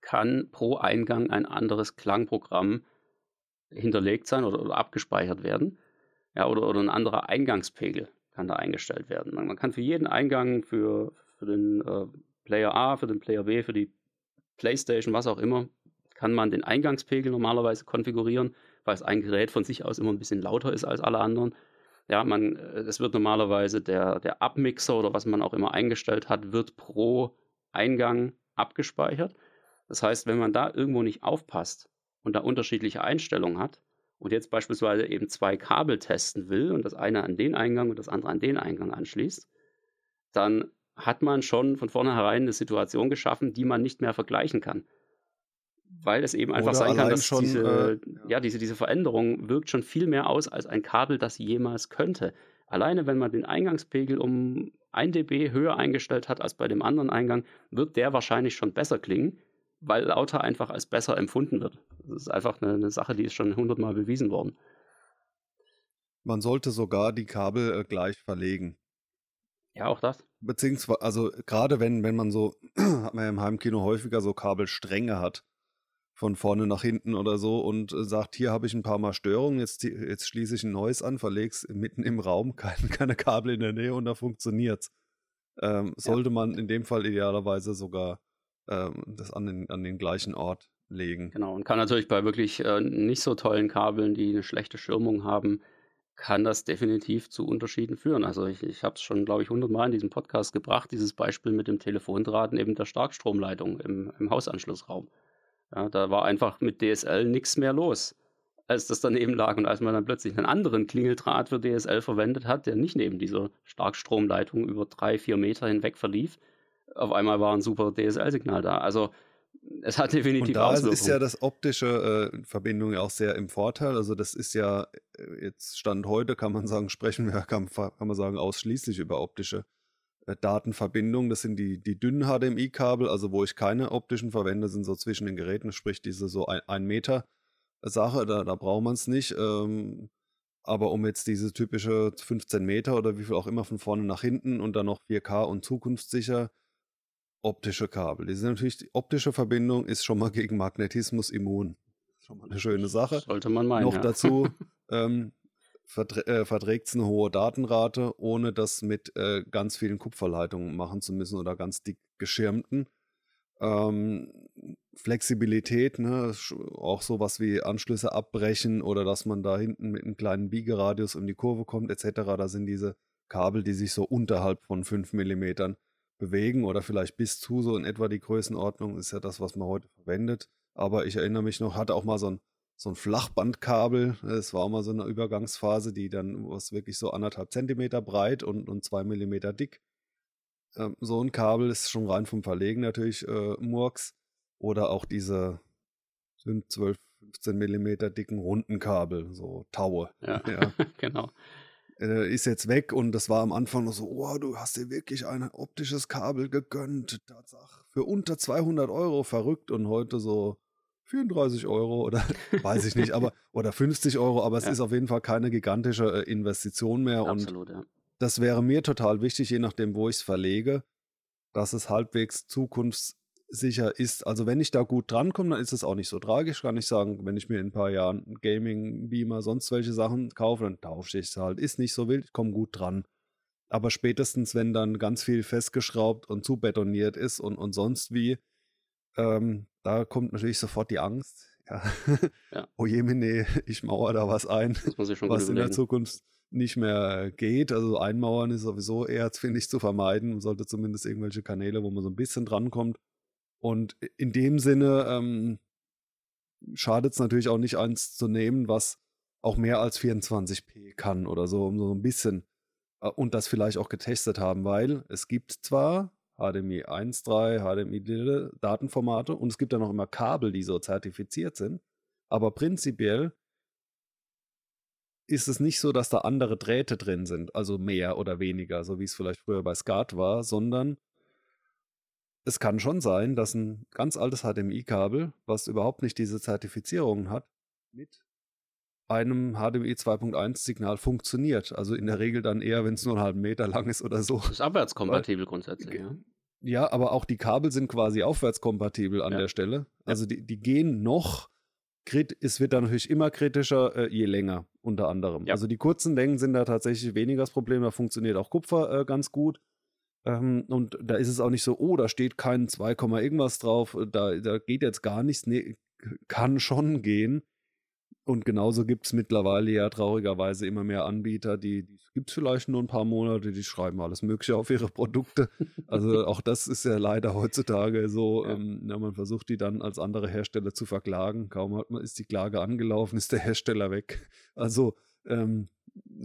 kann pro Eingang ein anderes Klangprogramm hinterlegt sein oder, oder abgespeichert werden. Ja, oder, oder ein anderer Eingangspegel kann da eingestellt werden. Man, man kann für jeden Eingang, für, für den äh, Player A, für den Player B, für die PlayStation, was auch immer, kann man den Eingangspegel normalerweise konfigurieren weil es ein Gerät von sich aus immer ein bisschen lauter ist als alle anderen. Ja, man, es wird normalerweise der, der Abmixer oder was man auch immer eingestellt hat, wird pro Eingang abgespeichert. Das heißt, wenn man da irgendwo nicht aufpasst und da unterschiedliche Einstellungen hat und jetzt beispielsweise eben zwei Kabel testen will und das eine an den Eingang und das andere an den Eingang anschließt, dann hat man schon von vornherein eine Situation geschaffen, die man nicht mehr vergleichen kann weil es eben einfach Oder sein kann, dass schon, diese, äh, ja, diese, diese Veränderung wirkt schon viel mehr aus als ein Kabel, das jemals könnte. Alleine wenn man den Eingangspegel um 1 dB höher eingestellt hat als bei dem anderen Eingang, wird der wahrscheinlich schon besser klingen, weil lauter einfach als besser empfunden wird. Das ist einfach eine, eine Sache, die ist schon hundertmal bewiesen worden. Man sollte sogar die Kabel äh, gleich verlegen. Ja, auch das. Beziehungsweise, also gerade wenn, wenn man so, *clears throat* hat man ja im Heimkino häufiger so Kabelstränge hat, von vorne nach hinten oder so und äh, sagt, hier habe ich ein paar Mal Störungen, jetzt, jetzt schließe ich ein neues an, verlege es mitten im Raum, *laughs* keine, keine Kabel in der Nähe und da funktioniert es. Ähm, sollte ja. man in dem Fall idealerweise sogar ähm, das an den, an den gleichen Ort legen. Genau, und kann natürlich bei wirklich äh, nicht so tollen Kabeln, die eine schlechte Schirmung haben, kann das definitiv zu Unterschieden führen. Also ich, ich habe es schon, glaube ich, hundertmal in diesem Podcast gebracht, dieses Beispiel mit dem Telefondraht neben der Starkstromleitung im, im Hausanschlussraum. Ja, da war einfach mit DSL nichts mehr los, als das daneben lag. Und als man dann plötzlich einen anderen Klingeldraht für DSL verwendet hat, der nicht neben dieser Starkstromleitung über drei, vier Meter hinweg verlief, auf einmal war ein super DSL-Signal da. Also es hat definitiv Und da Auswirkungen. ist ja das optische äh, Verbindung ja auch sehr im Vorteil. Also das ist ja äh, jetzt Stand heute, kann man sagen, *laughs* sprechen wir, kann, kann man sagen, ausschließlich über optische äh, Datenverbindung. Das sind die, die dünnen HDMI-Kabel, also wo ich keine optischen verwende, sind so zwischen den Geräten, sprich diese so ein, ein Meter Sache, da, da braucht man es nicht. Ähm, aber um jetzt diese typische 15 Meter oder wie viel auch immer von vorne nach hinten und dann noch 4K und zukunftssicher optische Kabel. Die sind natürlich, die optische Verbindung ist schon mal gegen Magnetismus immun. Schon mal eine schöne Sache. Sollte man meinen. Noch ja. dazu *laughs* ähm, äh, verträgt es eine hohe Datenrate, ohne das mit äh, ganz vielen Kupferleitungen machen zu müssen oder ganz dick geschirmten. Ähm, Flexibilität, ne? auch sowas wie Anschlüsse abbrechen oder dass man da hinten mit einem kleinen Biegeradius um die Kurve kommt etc. Da sind diese Kabel, die sich so unterhalb von 5 mm bewegen oder vielleicht bis zu so in etwa die Größenordnung, ist ja das, was man heute verwendet. Aber ich erinnere mich noch, hatte auch mal so ein, so ein Flachbandkabel. Es war auch mal so eine Übergangsphase, die dann was wirklich so anderthalb Zentimeter breit und, und zwei Millimeter dick. Ähm, so ein Kabel ist schon rein vom Verlegen natürlich äh, Murks. Oder auch diese sind 12, 15 Millimeter dicken runden Kabel, so Taue. Ja, ja. *laughs* genau. Äh, ist jetzt weg und das war am Anfang noch so, oh, du hast dir wirklich ein optisches Kabel gegönnt. Tatsache. Für unter 200 Euro verrückt und heute so 34 Euro oder *laughs* weiß ich nicht, aber oder 50 Euro, aber es ja. ist auf jeden Fall keine gigantische äh, Investition mehr. Absolut, und ja. das wäre mir total wichtig, je nachdem, wo ich es verlege, dass es halbwegs zukunfts sicher ist. Also wenn ich da gut drankomme, dann ist es auch nicht so tragisch, kann ich sagen. Wenn ich mir in ein paar Jahren Gaming, Beamer, sonst welche Sachen kaufe, dann tausche ich es halt. Ist nicht so wild, ich komme gut dran. Aber spätestens, wenn dann ganz viel festgeschraubt und zubetoniert ist und, und sonst wie, ähm, da kommt natürlich sofort die Angst. *laughs* Ja. ja. oh jemine, ich mauer da was ein, was in der Zukunft nicht mehr geht. Also einmauern ist sowieso eher, finde ich, zu vermeiden. Man sollte zumindest irgendwelche Kanäle, wo man so ein bisschen drankommt, und in dem Sinne ähm, schadet es natürlich auch nicht, eins zu nehmen, was auch mehr als 24p kann oder so, um so ein bisschen äh, und das vielleicht auch getestet haben, weil es gibt zwar HDMI 1.3, HDMI Datenformate und es gibt dann auch immer Kabel, die so zertifiziert sind, aber prinzipiell ist es nicht so, dass da andere Drähte drin sind, also mehr oder weniger, so wie es vielleicht früher bei SCART war, sondern es kann schon sein, dass ein ganz altes HDMI-Kabel, was überhaupt nicht diese Zertifizierungen hat, mit einem HDMI 2.1-Signal funktioniert. Also in der Regel dann eher, wenn es nur einen halben Meter lang ist oder so. Das ist abwärtskompatibel grundsätzlich, ja. Ja, aber auch die Kabel sind quasi aufwärtskompatibel an ja. der Stelle. Also die, die gehen noch. Es wird dann natürlich immer kritischer, äh, je länger, unter anderem. Ja. Also die kurzen Längen sind da tatsächlich weniger das Problem. Da funktioniert auch Kupfer äh, ganz gut. Ähm, und da ist es auch nicht so, oh, da steht kein 2, irgendwas drauf, äh, da, da geht jetzt gar nichts. Nee, kann schon gehen. Und genauso gibt es mittlerweile ja traurigerweise immer mehr Anbieter, die, die gibt es vielleicht nur ein paar Monate, die schreiben alles Mögliche auf ihre Produkte. Also auch das ist ja leider heutzutage so. Ja. Ähm, ja, man versucht die dann als andere Hersteller zu verklagen. Kaum hat man, ist die Klage angelaufen, ist der Hersteller weg. Also ähm,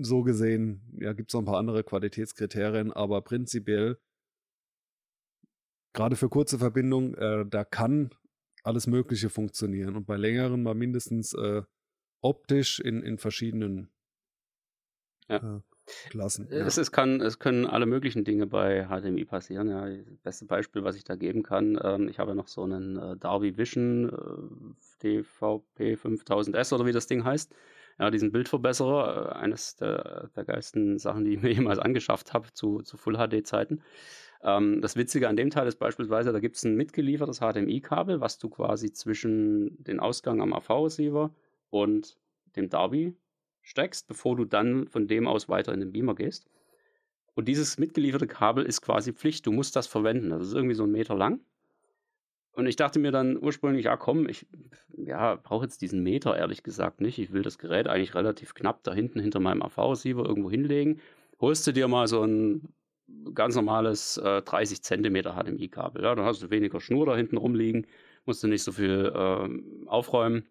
so gesehen, ja, gibt es noch ein paar andere Qualitätskriterien, aber prinzipiell, gerade für kurze Verbindungen, äh, da kann alles Mögliche funktionieren. Und bei längeren mal mindestens äh, optisch in, in verschiedenen ja. äh, Klassen. Ja. Es, es, kann, es können alle möglichen Dinge bei HDMI passieren. Ja. Das beste Beispiel, was ich da geben kann, ähm, ich habe ja noch so einen äh, Darby Vision äh, DVP 5000S oder wie das Ding heißt ja, diesen Bildverbesserer, äh, eines der, der geilsten Sachen, die ich mir *laughs* jemals angeschafft habe zu, zu Full-HD-Zeiten. Ähm, das Witzige an dem Teil ist beispielsweise, da gibt es ein mitgeliefertes HDMI-Kabel, was du quasi zwischen den Ausgang am AV-Receiver und dem Darby steckst, bevor du dann von dem aus weiter in den Beamer gehst. Und dieses mitgelieferte Kabel ist quasi Pflicht, du musst das verwenden. Das ist irgendwie so ein Meter lang. Und ich dachte mir dann ursprünglich, ja komm, ich ja, brauche jetzt diesen Meter ehrlich gesagt nicht. Ich will das Gerät eigentlich relativ knapp da hinten hinter meinem AV-Receiver irgendwo hinlegen. Holst du dir mal so ein ganz normales äh, 30 Zentimeter HDMI-Kabel. Ja, dann hast du weniger Schnur da hinten rumliegen, musst du nicht so viel äh, aufräumen.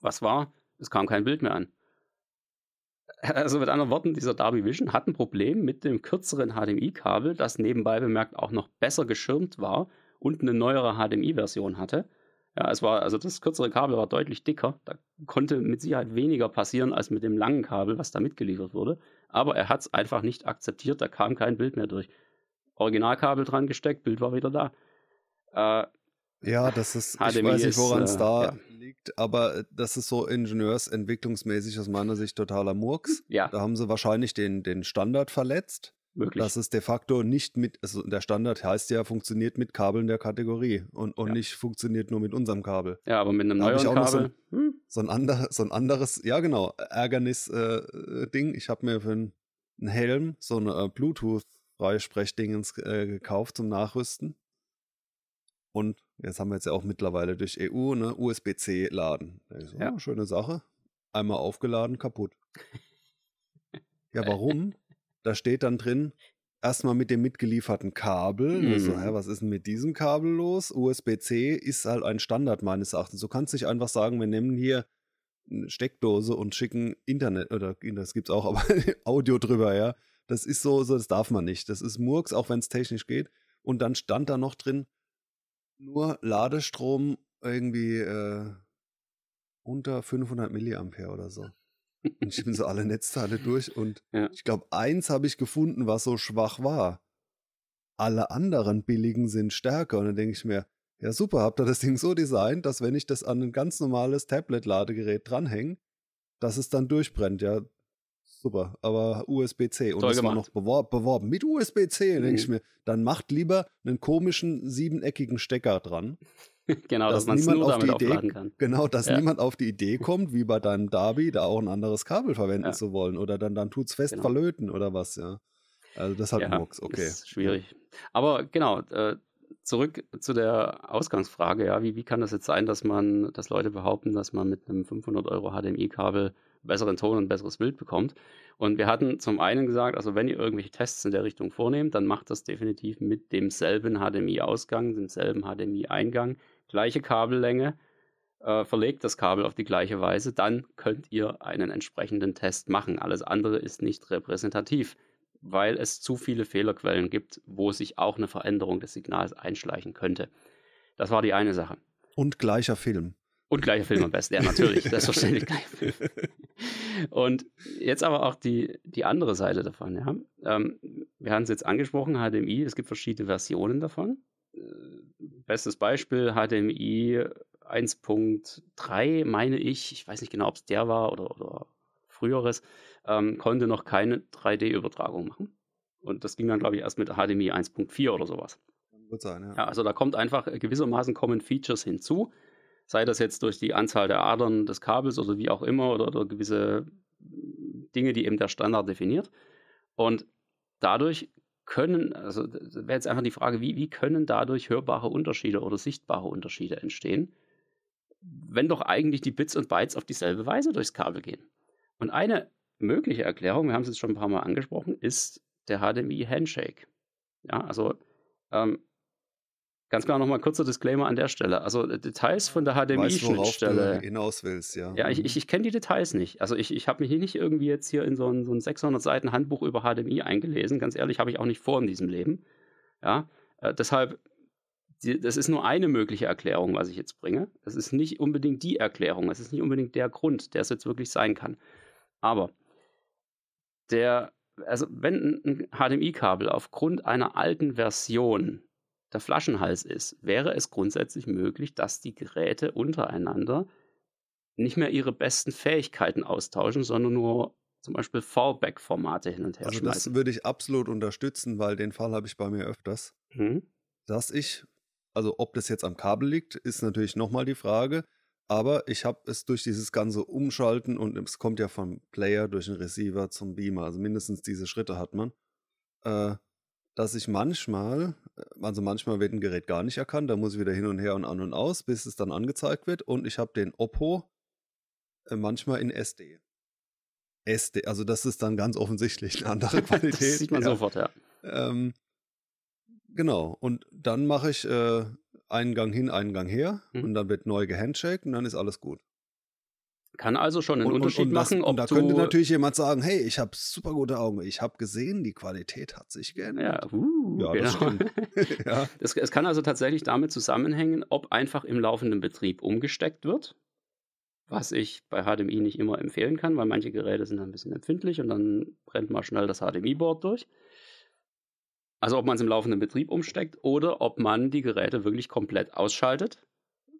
Was war? Es kam kein Bild mehr an. *laughs* Also mit anderen Worten, dieser Darby Vision hat ein Problem mit dem kürzeren HDMI-Kabel, das nebenbei bemerkt auch noch besser geschirmt war und eine neuere HDMI-Version hatte. Ja, es war, also das kürzere Kabel war deutlich dicker. Da konnte mit Sicherheit weniger passieren als mit dem langen Kabel, was da mitgeliefert wurde. Aber er hat es einfach nicht akzeptiert, da kam kein Bild mehr durch. Originalkabel dran gesteckt, Bild war wieder da. Äh, ja, das ist, HDMI ich weiß nicht, woran es äh, da ja. liegt, aber das ist so ingenieursentwicklungsmäßig aus meiner Sicht totaler Murks. Ja. Da haben sie wahrscheinlich den, den Standard verletzt möglich. Dass es de facto nicht mit, also der Standard heißt ja, funktioniert mit Kabeln der Kategorie und, und ja. nicht funktioniert nur mit unserem Kabel. Ja, aber mit einem neuen Kabel. So, hm? so, ein ander, so ein anderes, ja genau, Ärgernis-Ding. Äh, ich habe mir für einen Helm so eine äh, Bluetooth-Freisprechdingens äh, gekauft zum Nachrüsten. Und jetzt haben wir jetzt ja auch mittlerweile durch EU ne USB-C laden. So, ja. Schöne Sache. Einmal aufgeladen, kaputt. *laughs* Ja, warum? Da steht dann drin, erstmal mit dem mitgelieferten Kabel. Mhm. So, hä, was ist denn mit diesem Kabel los? USB-C ist halt ein Standard meines Erachtens. Du kannst nicht einfach sagen, wir nehmen hier eine Steckdose und schicken Internet, oder das gibt es auch, *laughs* aber Audio drüber, ja. Das ist so, so, das darf man nicht. Das ist Murks, auch wenn es technisch geht. Und dann stand da noch drin, nur Ladestrom irgendwie äh, unter 500 Milliampere oder so. Und *laughs* ich bin so alle Netzteile durch und ja. ich glaube, eins habe ich gefunden, was so schwach war. Alle anderen billigen sind stärker. Und dann denke ich mir, ja super, habt ihr das Ding so designt, dass wenn ich das an ein ganz normales Tablet-Ladegerät dranhänge, dass es dann durchbrennt. Ja, super. Aber USB-C. Und Toll das gemacht. war noch beworben, beworben mit USB-C. Mhm. denke ich mir, dann macht lieber einen komischen siebeneckigen Stecker dran. *laughs* genau, dass, dass man niemand auf die Idee, kann. Genau, dass ja. niemand auf die Idee *laughs* kommt, wie bei deinem Darby, da auch ein anderes Kabel verwenden ja. zu wollen. Oder dann, dann es fest genau. verlöten oder was, ja. Also das hat ja, Murks, okay. Ist schwierig. Aber genau, äh, zurück zu der Ausgangsfrage, ja, wie, wie kann das jetzt sein, dass man, dass Leute behaupten, dass man mit einem 500 Euro HDMI-Kabel besseren Ton und besseres Bild bekommt? Und wir hatten zum einen gesagt, also wenn ihr irgendwelche Tests in der Richtung vornehmt, dann macht das definitiv mit demselben HDMI-Ausgang, demselben HDMI-Eingang, gleiche Kabellänge, äh, verlegt das Kabel auf die gleiche Weise, dann könnt ihr einen entsprechenden Test machen. Alles andere ist nicht repräsentativ, weil es zu viele Fehlerquellen gibt, wo sich auch eine Veränderung des Signals einschleichen könnte. Das war die eine Sache. Und gleicher Film. Und gleicher Film am besten, ja, natürlich, *laughs* selbstverständlich gleicher Film. Und jetzt aber auch die, die andere Seite davon, ja. Ähm, wir haben es jetzt angesprochen, HDMI, es gibt verschiedene Versionen davon. Äh, bestes Beispiel, HDMI 1.3, meine ich, ich weiß nicht genau, ob es der war oder, oder früheres, ähm, konnte noch keine 3D-Übertragung machen. Und das ging dann, glaube ich, erst mit HDMI 1.4 oder sowas. Wird sein, ja. ja. Also da kommt einfach gewissermaßen kommen Features hinzu, sei das jetzt durch die Anzahl der Adern des Kabels oder wie auch immer oder, oder gewisse Dinge, die eben der Standard definiert. Und dadurch können, also wäre jetzt einfach die Frage, wie, wie können dadurch hörbare Unterschiede oder sichtbare Unterschiede entstehen, wenn doch eigentlich die Bits und Bytes auf dieselbe Weise durchs Kabel gehen. Und eine mögliche Erklärung, wir haben es jetzt schon ein paar Mal angesprochen, ist der HDMI Handshake. Ja, also ähm, Ganz klar nochmal kurzer Disclaimer an der Stelle. Also äh, Details von der HDMI-Schnittstelle. hinaus willst, ja. Ja, ich, mhm. ich, ich kenne die Details nicht. Also ich, ich habe mich hier nicht irgendwie jetzt hier in so ein, so ein 600 Seiten Handbuch über HDMI eingelesen. Ganz ehrlich, habe ich auch nicht vor in diesem Leben. Ja, äh, deshalb, die, das ist nur eine mögliche Erklärung, was ich jetzt bringe. Das ist nicht unbedingt die Erklärung. Das ist nicht unbedingt der Grund, der es jetzt wirklich sein kann. Aber der, also wenn ein HDMI-Kabel aufgrund einer alten Version der Flaschenhals ist, wäre es grundsätzlich möglich, dass die Geräte untereinander nicht mehr ihre besten Fähigkeiten austauschen, sondern nur zum Beispiel Fallback-Formate hin und her Also das würde ich absolut unterstützen, weil den Fall habe ich bei mir öfters, mhm. dass ich, also ob das jetzt am Kabel liegt, ist natürlich nochmal die Frage, aber ich habe es durch dieses ganze Umschalten und es kommt ja vom Player durch den Receiver zum Beamer, also mindestens diese Schritte hat man, äh, dass ich manchmal, also manchmal wird ein Gerät gar nicht erkannt, da muss ich wieder hin und her und an und aus, bis es dann angezeigt wird. Und ich habe den Oppo äh, manchmal in SD. SD, also das ist dann ganz offensichtlich eine andere *laughs* Qualität. das sieht man ja. sofort, ja. Ähm, genau, und dann mache ich äh, einen Gang hin, einen Gang her mhm. und dann wird neu gehandshakt und dann ist alles gut. Kann also schon einen und, Unterschied und, und machen. Was, und da könnte natürlich jemand sagen, hey, ich habe super gute Augen. Ich habe gesehen, die Qualität hat sich geändert. Ja, uh, ja das genau. stimmt. *laughs* ja. Das, es kann also tatsächlich damit zusammenhängen, ob einfach im laufenden Betrieb umgesteckt wird, was ich bei HDMI nicht immer empfehlen kann, weil manche Geräte sind ein bisschen empfindlich und dann brennt mal schnell das HDMI-Board durch. Also ob man es im laufenden Betrieb umsteckt oder ob man die Geräte wirklich komplett ausschaltet,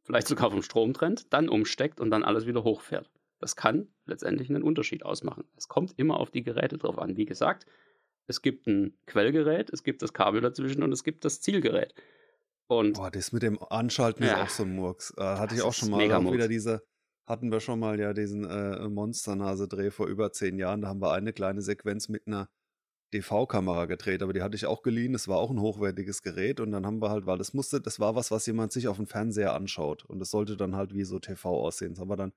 vielleicht sogar vom Strom trennt, dann umsteckt und dann alles wieder hochfährt. Das kann letztendlich einen Unterschied ausmachen. Es kommt immer auf die Geräte drauf an. Wie gesagt, es gibt ein Quellgerät, es gibt das Kabel dazwischen und es gibt das Zielgerät. Und Boah, das mit dem Anschalten ja, ist auch so ein Murks. Äh, hatte ich auch schon mal auch wieder diese, hatten wir schon mal ja diesen äh, Monsternase-Dreh vor über zehn Jahren. Da haben wir eine kleine Sequenz mit einer DV-Kamera gedreht, aber die hatte ich auch geliehen. Das war auch ein hochwertiges Gerät und dann haben wir halt, weil das musste, das war was, was jemand sich auf dem Fernseher anschaut und das sollte dann halt wie so TV aussehen. Das haben wir dann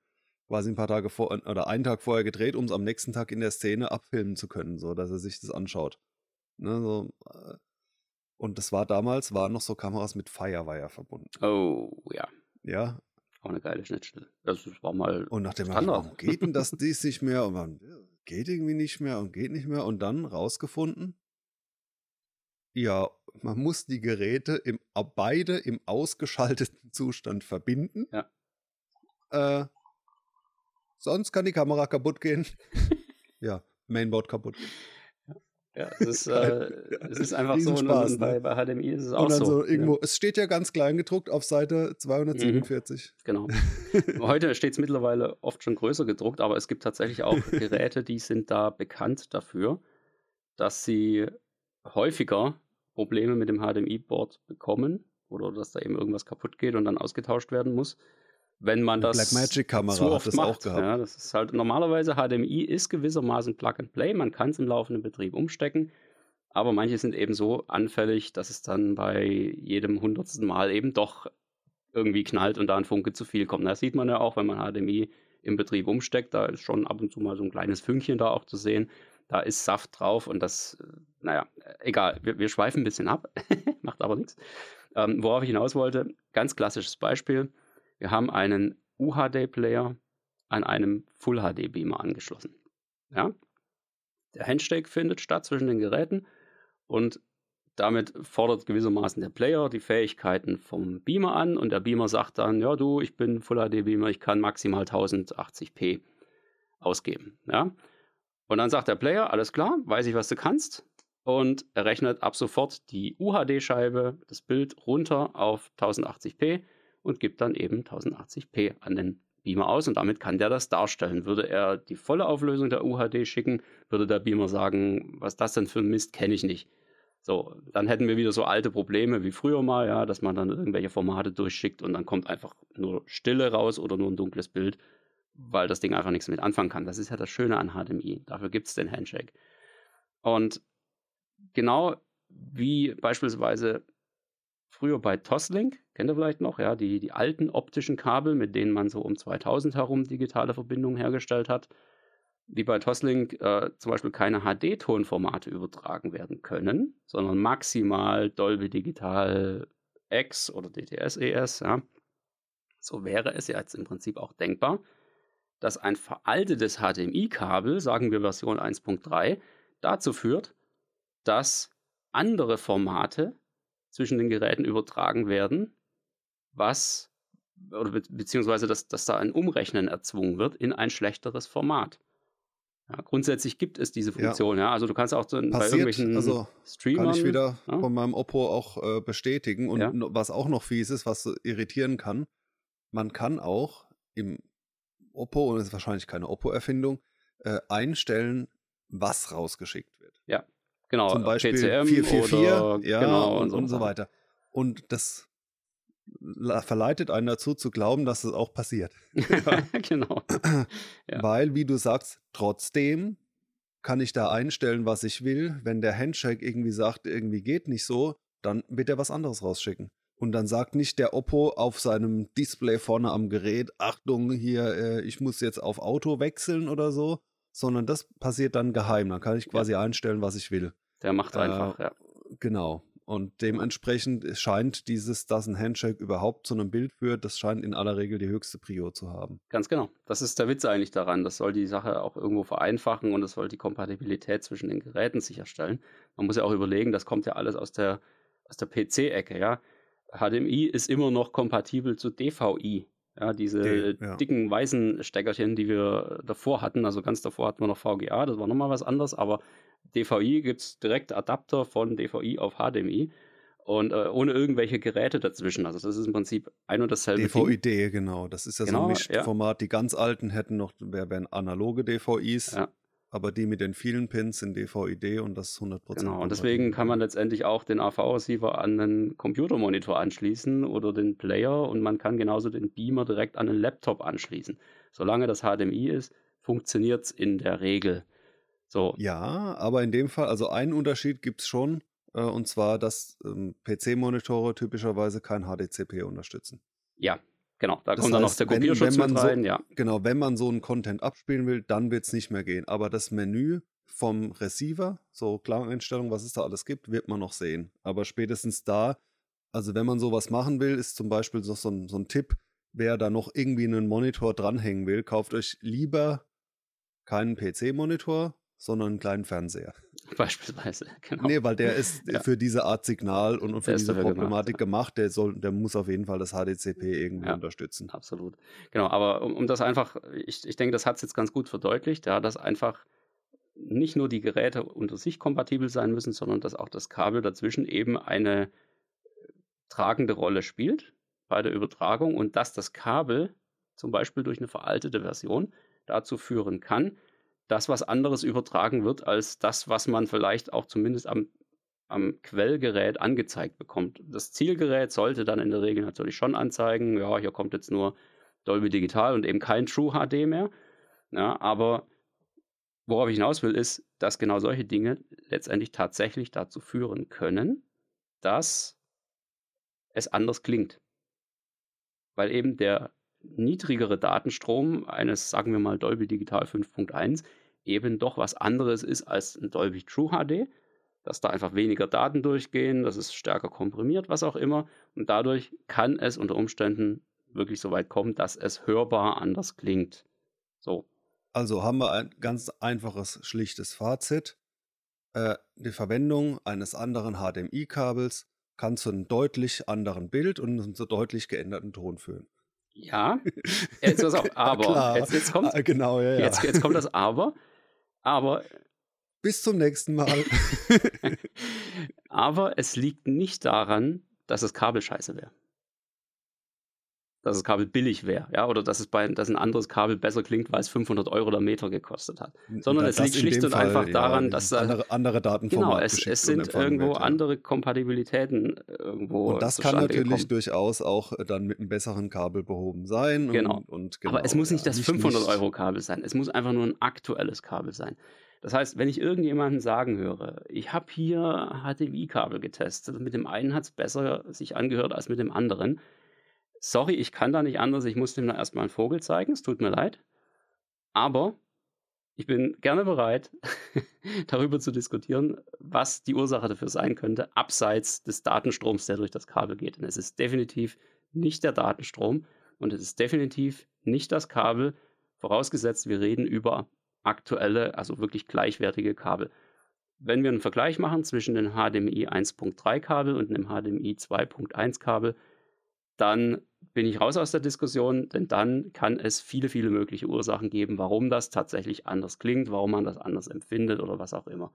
quasi ein paar Tage vor oder einen Tag vorher gedreht, um es am nächsten Tag in der Szene abfilmen zu können, so dass er sich das anschaut. Ne, so, äh, und das war damals, waren noch so Kameras mit Firewire verbunden. Oh, ja. Ja. Auch eine geile Schnittstelle. Das war mal. Und nachdem man, warum geht denn das dies *laughs* nicht mehr? Und man geht irgendwie nicht mehr und geht nicht mehr. Und dann rausgefunden, ja, man muss die Geräte im, beide im ausgeschalteten *laughs* Zustand verbinden. Ja. Äh, sonst kann die Kamera kaputt gehen. *laughs* ja, Mainboard kaputt gehen. Ja, es ist, *laughs* äh, es ist einfach so. Spaß, und, bei, ne? bei, HDMI ist es auch so. so irgendwo, ja. es steht ja ganz klein gedruckt auf Seite 247. Mhm, genau. *laughs* Heute steht es mittlerweile oft schon größer gedruckt, aber es gibt tatsächlich auch *laughs* Geräte, die sind da bekannt dafür, dass sie häufiger Probleme mit dem HDMI-Board bekommen oder dass da eben irgendwas kaputt geht und dann ausgetauscht werden muss wenn man das Blackmagic-Kamera zu oft hat das macht. auch gehabt. Ja, das ist halt normalerweise HDMI ist gewissermaßen Plug and Play. Man kann es im laufenden Betrieb umstecken, aber manche sind eben so anfällig, dass es dann bei jedem hundertsten Mal eben doch irgendwie knallt und da ein Funke zu viel kommt. Das sieht man ja auch, wenn man HDMI im Betrieb umsteckt. Da ist schon ab und zu mal so ein kleines Fünkchen da auch zu sehen. Da ist Saft drauf und das, naja, egal. Wir, wir schweifen ein bisschen ab, *laughs* macht aber nichts. Ähm, worauf ich hinaus wollte, ganz klassisches Beispiel wir haben einen UHD-Player an einem Full-HD-Beamer angeschlossen. Ja? Der Handshake findet statt zwischen den Geräten und damit fordert gewissermaßen der Player die Fähigkeiten vom Beamer an und der Beamer sagt dann, ja du, ich bin Full HD Beamer, ich kann maximal 1080p ausgeben. Ja? Und dann sagt der Player, alles klar, weiß ich, was du kannst. Und er rechnet ab sofort die UHD-Scheibe, das Bild runter auf 1080p und gibt dann eben 1080p an den Beamer aus und damit kann der das darstellen. Würde er die volle Auflösung der UHD schicken, würde der Beamer sagen, was das denn für ein Mist, kenne ich nicht. So, dann hätten wir wieder so alte Probleme wie früher mal, ja, dass man dann irgendwelche Formate durchschickt und dann kommt einfach nur Stille raus oder nur ein dunkles Bild, weil das Ding einfach nichts mit anfangen kann. Das ist ja das Schöne an HDMI. Dafür gibt es den Handshake. Und genau wie beispielsweise früher bei Toslink, kennt ihr vielleicht noch, ja, die, die alten optischen Kabel, mit denen man so um 2000 herum digitale Verbindungen hergestellt hat, die bei Toslink äh, zum Beispiel keine HD-Tonformate übertragen werden können, sondern maximal Dolby Digital X oder DTS-ES, ja. So wäre es ja jetzt im Prinzip auch denkbar, dass ein veraltetes HDMI-Kabel, sagen wir Version 1.3, dazu führt, dass andere Formate zwischen den Geräten übertragen werden, was oder be beziehungsweise dass, dass da ein Umrechnen erzwungen wird in ein schlechteres Format. Ja, grundsätzlich gibt es diese Funktion, ja. ja. Also du kannst auch so Passiert, bei irgendwelchen also Streamern. Kann ich wieder ja? von meinem Oppo auch äh, bestätigen. Und Ja. was auch noch fies ist, was irritieren kann, man kann auch im Oppo, und das ist wahrscheinlich keine Oppo-Erfindung, äh, einstellen, was rausgeschickt wird. Genau, Zum Beispiel PCM 444 oder, ja, genau, und, und so weiter. Und das verleitet einen dazu zu glauben, dass es auch passiert. *laughs* *laughs* genau. Ja. Weil, wie du sagst, trotzdem kann ich da einstellen, was ich will. Wenn der Handshake irgendwie sagt, irgendwie geht nicht so, dann wird er was anderes rausschicken. Und dann sagt nicht der Oppo auf seinem Display vorne am Gerät, Achtung, hier, äh, ich muss jetzt auf Auto wechseln oder so, sondern das passiert dann geheim. Dann kann ich quasi einstellen, was ich will. Der macht Äh, einfach, ja. Genau. Und dementsprechend scheint dieses, dass ein Handshake überhaupt zu einem Bild führt, das scheint in aller Regel die höchste Prio zu haben. Ganz genau. Das ist der Witz eigentlich daran. Das soll die Sache auch irgendwo vereinfachen und das soll die Kompatibilität zwischen den Geräten sicherstellen. Man muss ja auch überlegen, das kommt ja alles aus der, aus der PC-Ecke, ja. HDMI ist immer noch kompatibel zu DVI. Ja, diese D, ja. dicken weißen Steckerchen, die wir davor hatten, also ganz davor hatten wir noch VGA, das war nochmal was anderes, aber DVI gibt es direkt Adapter von DVI auf HDMI und äh, ohne irgendwelche Geräte dazwischen. Also das ist im Prinzip ein und dasselbe Ding. DVI-D, genau. Das ist ja so Genau, ein ja. Mischformat. Die ganz alten hätten noch, wär- wären analoge DVIs, Ja. Aber die mit den vielen Pins sind DVI-D und das ist 100%. Genau, und deswegen kann man letztendlich auch den AV-Receiver an einen Computermonitor anschließen oder den Player und man kann genauso den Beamer direkt an einen Laptop anschließen. Solange das HDMI ist, funktioniert es in der Regel. So. Ja, aber in dem Fall, also einen Unterschied gibt es schon, äh, und zwar, dass ähm, PC-Monitore typischerweise kein HDCP unterstützen. Ja, genau. Da das kommt heißt, dann noch der Kopierschutz wenn, wenn mit rein, so, ja. Genau, wenn man so einen Content abspielen will, dann wird es nicht mehr gehen. Aber das Menü vom Receiver, so Klangeinstellungen, was es da alles gibt, wird man noch sehen. Aber spätestens da, also wenn man sowas machen will, ist zum Beispiel so, so, ein, so ein Tipp, wer da noch irgendwie einen Monitor dranhängen will, kauft euch lieber keinen PC-Monitor, sondern einen kleinen Fernseher. *laughs* Beispielsweise, genau. Nee, weil der ist ja. für diese Art Signal und, und für diese Problematik gemacht, gemacht. Der, soll, der muss auf jeden Fall das HDCP irgendwie ja, unterstützen. Absolut. Genau, aber um, um das einfach, ich, ich denke, das hat es jetzt ganz gut verdeutlicht, ja, dass einfach nicht nur die Geräte unter sich kompatibel sein müssen, sondern dass auch das Kabel dazwischen eben eine tragende Rolle spielt bei der Übertragung und dass das Kabel zum Beispiel durch eine veraltete Version dazu führen kann, dass was anderes übertragen wird als das, was man vielleicht auch zumindest am, am Quellgerät angezeigt bekommt. Das Zielgerät sollte dann in der Regel natürlich schon anzeigen, ja, hier kommt jetzt nur Dolby Digital und eben kein True HD mehr. Ja, aber worauf ich hinaus will, ist, dass genau solche Dinge letztendlich tatsächlich dazu führen können, dass es anders klingt. Weil eben der niedrigere Datenstrom eines, sagen wir mal, Dolby Digital 5.1 eben doch was anderes ist als ein Dolby True HD, dass da einfach weniger Daten durchgehen, dass es stärker komprimiert, was auch immer. Und dadurch kann es unter Umständen wirklich so weit kommen, dass es hörbar anders klingt. So. Also haben wir ein ganz einfaches, schlichtes Fazit. Äh, die Verwendung eines anderen HDMI-Kabels kann zu einem deutlich anderen Bild und einem deutlich geänderten Ton führen. Ja, *laughs* jetzt ist auch aber. jetzt, jetzt, kommt, ah, genau, ja, ja. Jetzt, jetzt kommt das Aber. Aber. Bis zum nächsten Mal. *laughs* aber es liegt nicht daran, dass das Kabel scheiße wäre dass das Kabel billig wäre, ja, oder dass es bei, dass ein anderes Kabel besser klingt, weil es 500 Euro der Meter gekostet hat, sondern das es liegt schlicht und Fall, einfach ja, daran, dass andere, andere Daten genau, es, es sind irgendwo wird, ja. andere Kompatibilitäten irgendwo. Und das kann natürlich gekommen. durchaus auch äh, dann mit einem besseren Kabel behoben sein. Genau. Und, und genau Aber es muss nicht das 500 Euro Kabel sein, es muss einfach nur ein aktuelles Kabel sein. Das heißt, wenn ich irgendjemanden sagen höre, ich habe hier HDMI-Kabel getestet, mit dem einen hat es besser sich angehört als mit dem anderen, sorry, ich kann da nicht anders, ich muss dem da erstmal einen Vogel zeigen, es tut mir leid. Aber ich bin gerne bereit, *laughs* darüber zu diskutieren, was die Ursache dafür sein könnte, abseits des Datenstroms, der durch das Kabel geht. Und es ist definitiv nicht der Datenstrom und es ist definitiv nicht das Kabel, vorausgesetzt, wir reden über aktuelle, also wirklich gleichwertige Kabel. Wenn wir einen Vergleich machen zwischen dem HDMI 1.3 Kabel und dem HDMI 2.1 Kabel, dann bin ich raus aus der Diskussion, denn dann kann es viele, viele mögliche Ursachen geben, warum das tatsächlich anders klingt, warum man das anders empfindet oder was auch immer.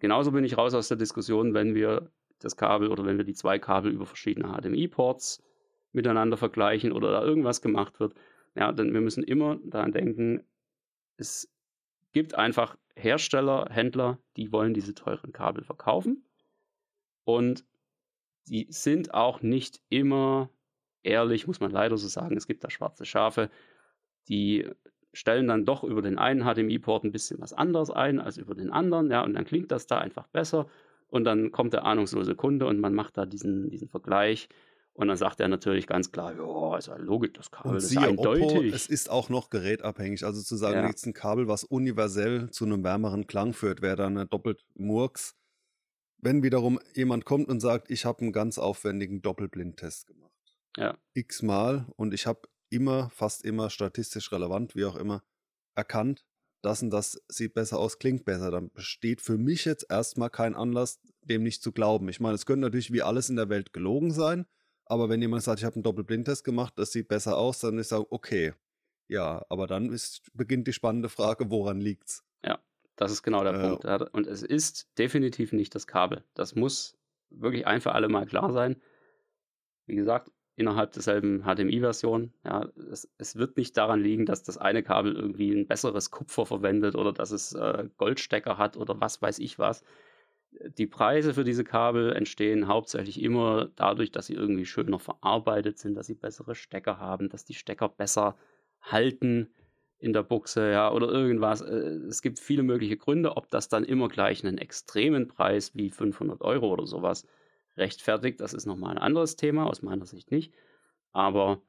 Genauso bin ich raus aus der Diskussion, wenn wir das Kabel oder wenn wir die zwei Kabel über verschiedene HDMI-Ports miteinander vergleichen oder da irgendwas gemacht wird. Ja, denn wir müssen immer daran denken, es gibt einfach Hersteller, Händler, die wollen diese teuren Kabel verkaufen. Und die sind auch nicht immer ehrlich, muss man leider so sagen. Es gibt da schwarze Schafe, die stellen dann doch über den einen HDMI-Port ein bisschen was anderes ein als über den anderen, ja, und dann klingt das da einfach besser. Und dann kommt der ahnungslose Kunde und man macht da diesen, diesen Vergleich. Und dann sagt er natürlich ganz klar, ja, ist ja logisch, das Kabel und ist eindeutig. Oppo, es ist auch noch gerätabhängig. Also zu sagen, ja. jetzt ein Kabel, was universell zu einem wärmeren Klang führt, wäre dann doppelt Murks. Wenn wiederum jemand kommt und sagt, ich habe einen ganz aufwendigen Doppelblindtest gemacht. Ja. X-mal und ich habe immer, fast immer statistisch relevant, wie auch immer, erkannt, das und das sieht besser aus, klingt besser. Dann besteht für mich jetzt erstmal kein Anlass, dem nicht zu glauben. Ich meine, es könnte natürlich wie alles in der Welt gelogen sein, aber wenn jemand sagt, ich habe einen Doppelblindtest gemacht, das sieht besser aus, dann ist er okay. Ja, aber dann ist, beginnt die spannende Frage, woran liegt's? Ja. Das ist genau der äh, Punkt. Und es ist definitiv nicht das Kabel. Das muss wirklich ein für alle Mal klar sein. Wie gesagt, innerhalb derselben HDMI-Version. Ja, es, es, wird nicht daran liegen, dass das eine Kabel irgendwie ein besseres Kupfer verwendet oder dass es äh, Goldstecker hat oder was weiß ich was. Die Preise für diese Kabel entstehen hauptsächlich immer dadurch, dass sie irgendwie schöner verarbeitet sind, dass sie bessere Stecker haben, dass die Stecker besser halten, in der Buchse, ja, oder irgendwas. Äh, es gibt viele mögliche Gründe, ob das dann immer gleich einen extremen Preis wie 500 Euro oder sowas rechtfertigt. Das ist nochmal ein anderes Thema, aus meiner Sicht nicht. Aber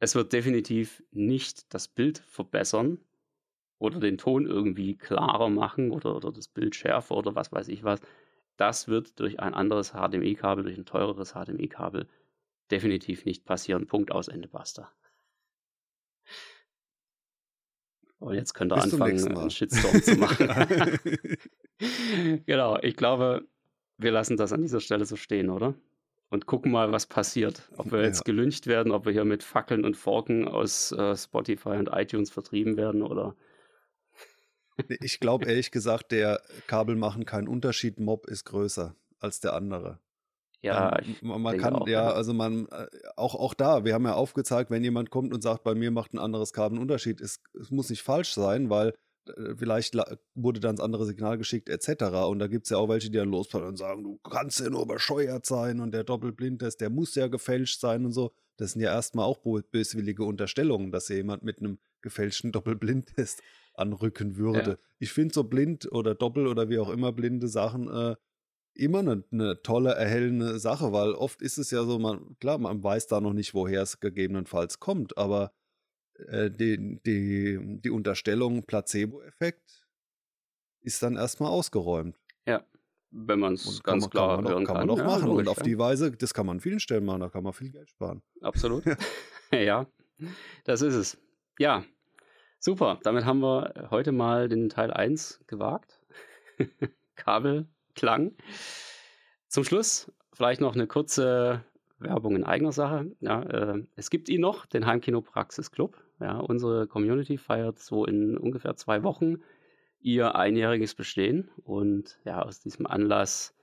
es wird definitiv nicht das Bild verbessern oder den Ton irgendwie klarer machen oder, oder das Bild schärfer oder was weiß ich was. Das wird durch ein anderes HDMI-Kabel, durch ein teureres HDMI-Kabel definitiv nicht passieren. Punkt aus Ende basta. Und jetzt könnt ihr Bis anfangen, einen Shitstorm zu machen. *laughs* *laughs* genau, ich glaube, wir lassen das an dieser Stelle so stehen, oder? Und gucken mal, was passiert. Ob wir jetzt ja. gelüncht werden, ob wir hier mit Fackeln und Forken aus äh, Spotify und iTunes vertrieben werden oder. ich glaube ehrlich gesagt, der Kabel machen keinen Unterschied. Mob ist größer als der andere. Ja, man, man kann, auch, ja, also man, äh, auch, auch da, wir haben ja aufgezeigt, wenn jemand kommt und sagt, bei mir macht ein anderes Kabel einen Unterschied, es, es muss nicht falsch sein, weil vielleicht wurde dann das andere Signal geschickt, etc. Und da gibt es ja auch welche, die dann losfallen und sagen, du kannst ja nur bescheuert sein und der Doppelblindtest, der muss ja gefälscht sein und so. Das sind ja erstmal auch böswillige Unterstellungen, dass jemand mit einem gefälschten *laughs* Doppelblindtest anrücken würde. Ja. Ich finde so blind oder doppel oder wie auch immer blinde Sachen äh, immer eine, eine, tolle, erhellende Sache, weil oft ist es ja so, man, klar, man weiß da noch nicht, woher es gegebenenfalls kommt, aber äh, die, die, die Unterstellung Placebo-Effekt ist dann erstmal ausgeräumt. Ja, wenn man es ganz klar kann man, hören kann. Man doch machen. Ja, und auf die Weise, das kann man an vielen Stellen machen, da kann man viel Geld sparen. Absolut. *laughs* *laughs* ja, das ist es. Ja, super. Damit haben wir heute mal den Teil 1 gewagt. *laughs* Kabel klang. Zum Schluss vielleicht noch eine kurze Werbung in eigener Sache. Ja, äh, es gibt ihn noch, den Heimkino Praxis Club. Ja, unsere Community feiert so in ungefähr zwei Wochen ihr einjähriges Bestehen. Und ja, aus diesem Anlass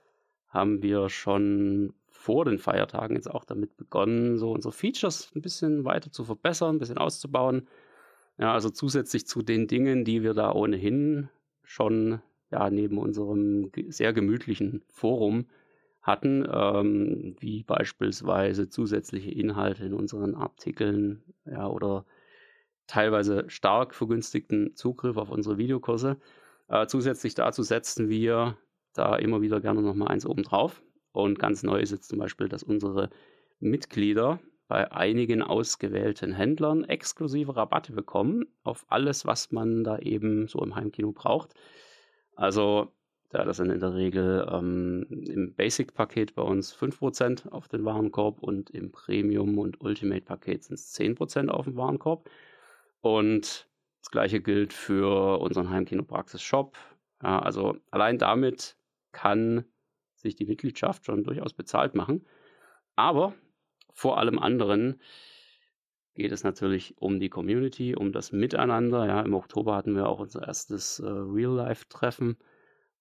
haben wir schon vor den Feiertagen jetzt auch damit begonnen, so unsere Features ein bisschen weiter zu verbessern, ein bisschen auszubauen. Ja, also zusätzlich zu den Dingen, die wir da ohnehin schon ja, neben unserem sehr gemütlichen Forum hatten, ähm, wie beispielsweise zusätzliche Inhalte in unseren Artikeln ja, oder teilweise stark vergünstigten Zugriff auf unsere Videokurse. Äh, zusätzlich dazu setzen wir da immer wieder gerne nochmal eins oben drauf. Und ganz neu ist jetzt zum Beispiel, dass unsere Mitglieder bei einigen ausgewählten Händlern exklusive Rabatte bekommen auf alles, was man da eben so im Heimkino braucht. Also, ja, das sind in der Regel ähm, im Basic-Paket bei uns 5% auf den Warenkorb und im Premium- und Ultimate-Paket sind es 10% auf den Warenkorb. Und das gleiche gilt für unseren Heimkinopraxis-Shop. Ja, also allein damit kann sich die Mitgliedschaft schon durchaus bezahlt machen. Aber vor allem anderen geht es natürlich um die Community, um das Miteinander. Ja, im Oktober hatten wir auch unser erstes äh, Real-Life-Treffen.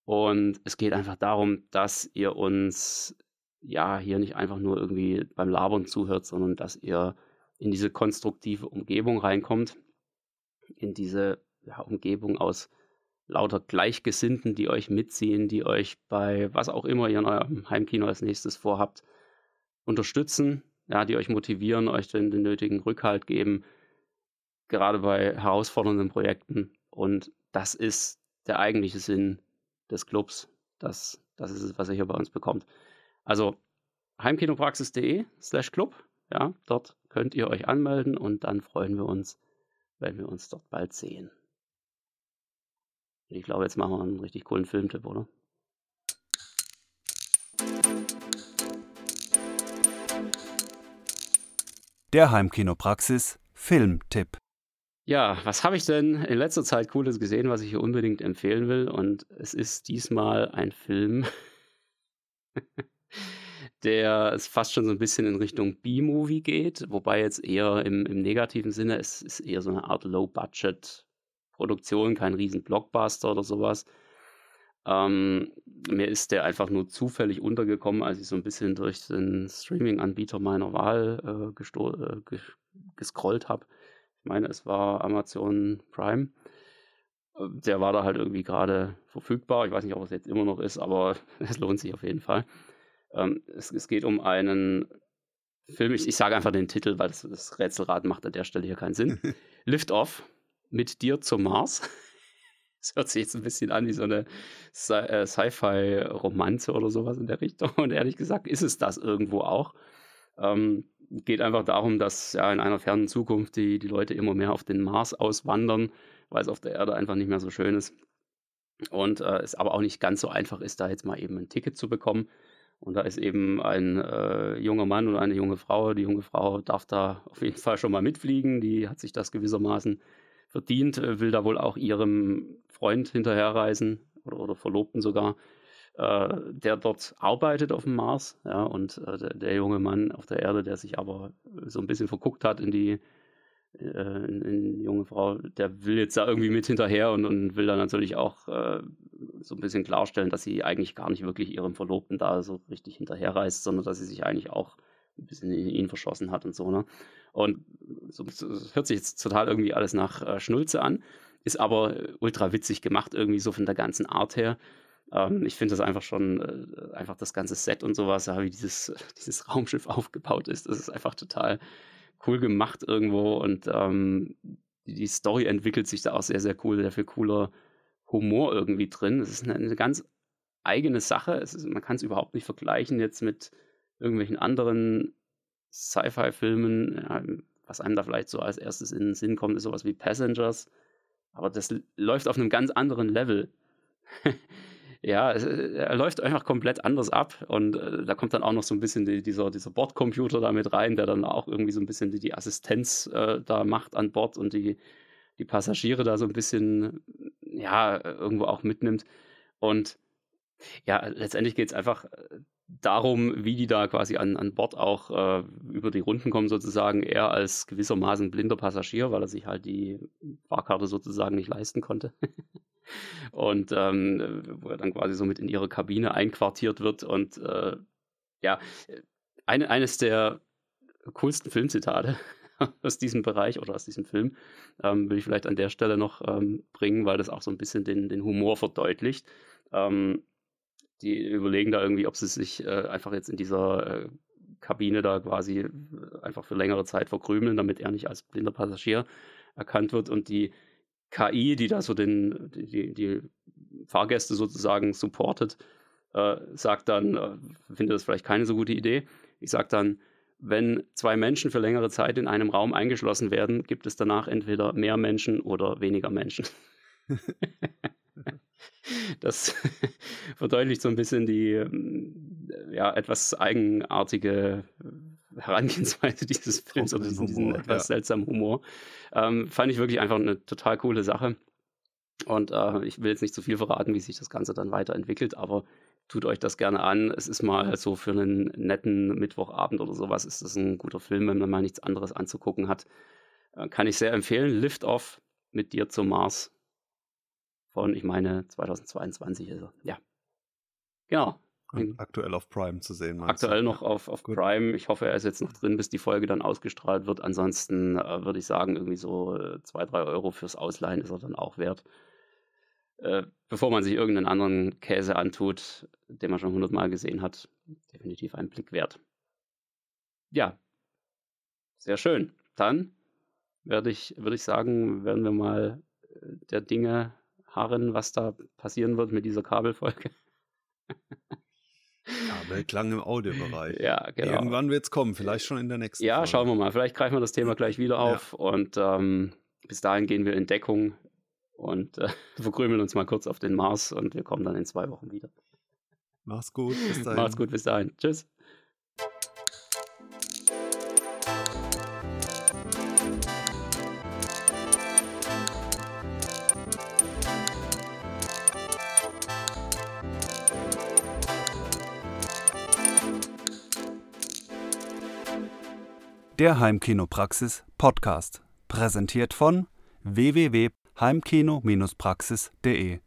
Und es geht einfach darum, dass ihr uns ja hier nicht einfach nur irgendwie beim Labern zuhört, sondern dass ihr in diese konstruktive Umgebung reinkommt, in diese ja, Umgebung aus lauter Gleichgesinnten, die euch mitziehen, die euch bei was auch immer ihr in eurem Heimkino als nächstes vorhabt, unterstützen, ja, die euch motivieren, euch den, den nötigen Rückhalt geben, gerade bei herausfordernden Projekten. Und das ist der eigentliche Sinn des Clubs. Das, das ist es, was ihr hier bei uns bekommt. Also heimkinopraxis.de slash Club. Ja, dort könnt ihr euch anmelden und dann freuen wir uns, wenn wir uns dort bald sehen. Ich glaube, jetzt machen wir einen richtig coolen Filmtipp, oder? Der Heimkinopraxis Filmtipp. Ja, was habe ich denn in letzter Zeit Cooles gesehen, was ich hier unbedingt empfehlen will? Und es ist diesmal ein Film, *laughs* der es fast schon so ein bisschen in Richtung B-Movie geht, wobei jetzt eher im, im negativen Sinne, es ist eher so eine Art Low-Budget-Produktion, kein riesen Blockbuster oder sowas. Ähm, mir ist der einfach nur zufällig untergekommen, als ich so ein bisschen durch den Streaming-Anbieter meiner Wahl äh, äh, gescrollt habe. Ich meine, es war Amazon Prime. Der war da halt irgendwie gerade verfügbar. Ich weiß nicht, ob es jetzt immer noch ist, aber *laughs* es lohnt sich auf jeden Fall. Ähm, es, es, geht um einen Film, ich, ich sage einfach den Titel, weil das, das Rätselraten macht an der Stelle hier keinen Sinn. *laughs* Lift Off mit dir zum Mars. *laughs* Das hört sich jetzt ein bisschen an wie so eine äh, Sci-Fi-Romanze oder sowas in der Richtung. Und ehrlich gesagt ist es das irgendwo auch. Ähm, geht einfach darum, dass ja in einer fernen Zukunft die, die Leute immer mehr auf den Mars auswandern, weil es auf der Erde einfach nicht mehr so schön ist. Und äh, es aber auch nicht ganz so einfach ist, da jetzt mal eben ein Ticket zu bekommen. Und da ist eben ein äh, junger Mann und eine junge Frau. Die junge Frau darf da auf jeden Fall schon mal mitfliegen. Die hat sich das gewissermaßen verdient, äh, will da wohl auch ihrem Freund hinterherreisen oder, oder Verlobten sogar, äh, der dort arbeitet auf dem Mars. Ja, und äh, der, der, junge Mann auf der Erde, der sich aber so ein bisschen verguckt hat in die, äh, in, in die junge Frau, der will jetzt da irgendwie mit hinterher und, und will dann natürlich auch äh, so ein bisschen klarstellen, dass sie eigentlich gar nicht wirklich ihrem Verlobten da so richtig hinterherreist, sondern dass sie sich eigentlich auch ein bisschen in ihn verschossen hat und so. Ne? Und so, so hört sich jetzt total irgendwie alles nach äh, Schnulze an, ist aber ultra witzig gemacht, irgendwie so von der ganzen Art her. Ähm, ich finde das einfach schon, äh, einfach das ganze Set und sowas, ja, wie dieses, *laughs* dieses Raumschiff aufgebaut ist, das ist einfach total cool gemacht irgendwo und ähm, die, Story entwickelt sich da auch sehr, sehr cool, sehr viel cooler Humor irgendwie drin. Es ist eine, eine ganz eigene Sache. Ist, man kann es überhaupt nicht vergleichen jetzt mit irgendwelchen anderen Sci-Fi-Filmen, ja, was einem da vielleicht so als erstes in den Sinn kommt, ist sowas wie Passengers. Aber das läuft auf einem ganz anderen Level. *laughs* ja, äh, er läuft einfach komplett anders ab. Und äh, da kommt dann auch noch so ein bisschen die, dieser, dieser Bordcomputer da mit rein, der dann auch irgendwie so ein bisschen die, die Assistenz äh, da macht an Bord und die, die Passagiere da so ein bisschen, ja, irgendwo auch mitnimmt. Und ja, letztendlich geht es einfach äh, darum, wie die da quasi an, an Bord auch äh, über die Runden kommen, sozusagen. Er als gewissermaßen blinder Passagier, weil er sich halt die Fahrkarte sozusagen nicht leisten konnte. *laughs* und ähm, wo er dann quasi so mit in ihre Kabine einquartiert wird. Und äh, ja, eine, eines der coolsten Filmzitate *laughs* aus diesem Bereich oder aus diesem Film ähm, will ich vielleicht an der Stelle noch ähm, bringen, weil das auch so ein bisschen den, den Humor verdeutlicht. Ähm, die überlegen da irgendwie, ob sie sich äh, einfach jetzt in dieser äh, Kabine da quasi äh, einfach für längere Zeit verkrümeln, damit er nicht als blinder Passagier erkannt wird und die KI, die da so den, die, die Fahrgäste sozusagen supportet, äh, sagt dann, äh, finde das vielleicht keine so gute Idee. Ich sage dann, wenn zwei Menschen für längere Zeit in einem Raum eingeschlossen werden, gibt es danach entweder mehr Menschen oder weniger Menschen. *laughs* Das *laughs* verdeutlicht so ein bisschen die ähm, ja, etwas eigenartige Herangehensweise *laughs* dieses Films oder diesen, diesen etwas ja. seltsamen Humor. Ähm, fand ich wirklich einfach eine total coole Sache. Und äh, ich will jetzt nicht zu viel verraten, wie sich das Ganze dann weiterentwickelt, aber tut euch das gerne an. Es ist mal so für einen netten Mittwochabend oder sowas, ist das ein guter Film, wenn man mal nichts anderes anzugucken hat. Äh, kann ich sehr empfehlen. Lift Off mit dir zum Mars von, ich meine, 2022 ist er. Ja. Genau. Und aktuell auf Prime zu sehen. Aktuell du? noch auf, auf Prime. Ich hoffe, er ist jetzt noch drin, bis die Folge dann ausgestrahlt wird. Ansonsten äh, würde ich sagen, irgendwie so äh, zwei, drei Euro fürs Ausleihen ist er dann auch wert. Äh, bevor man sich irgendeinen anderen Käse antut, den man schon hundertmal gesehen hat, definitiv ein Blick wert. Ja, sehr schön. Dann werde ich, würde ich sagen, werden wir mal äh, der Dinge harren, was da passieren wird mit dieser Kabelfolge. Kabelklang im Audiobereich. Ja, genau. Irgendwann wird es kommen, vielleicht schon in der nächsten Ja, Folge. schauen wir mal. Vielleicht greifen wir das Thema gleich wieder auf ja. und ähm, bis dahin gehen wir in Deckung und äh, *laughs* verkrümeln uns mal kurz auf den Mars und wir kommen dann in zwei Wochen wieder. Mach's gut, bis dahin. Mach's gut, bis dahin. Tschüss. Der Heimkinopraxis Podcast, präsentiert von www.heimkino-praxis.de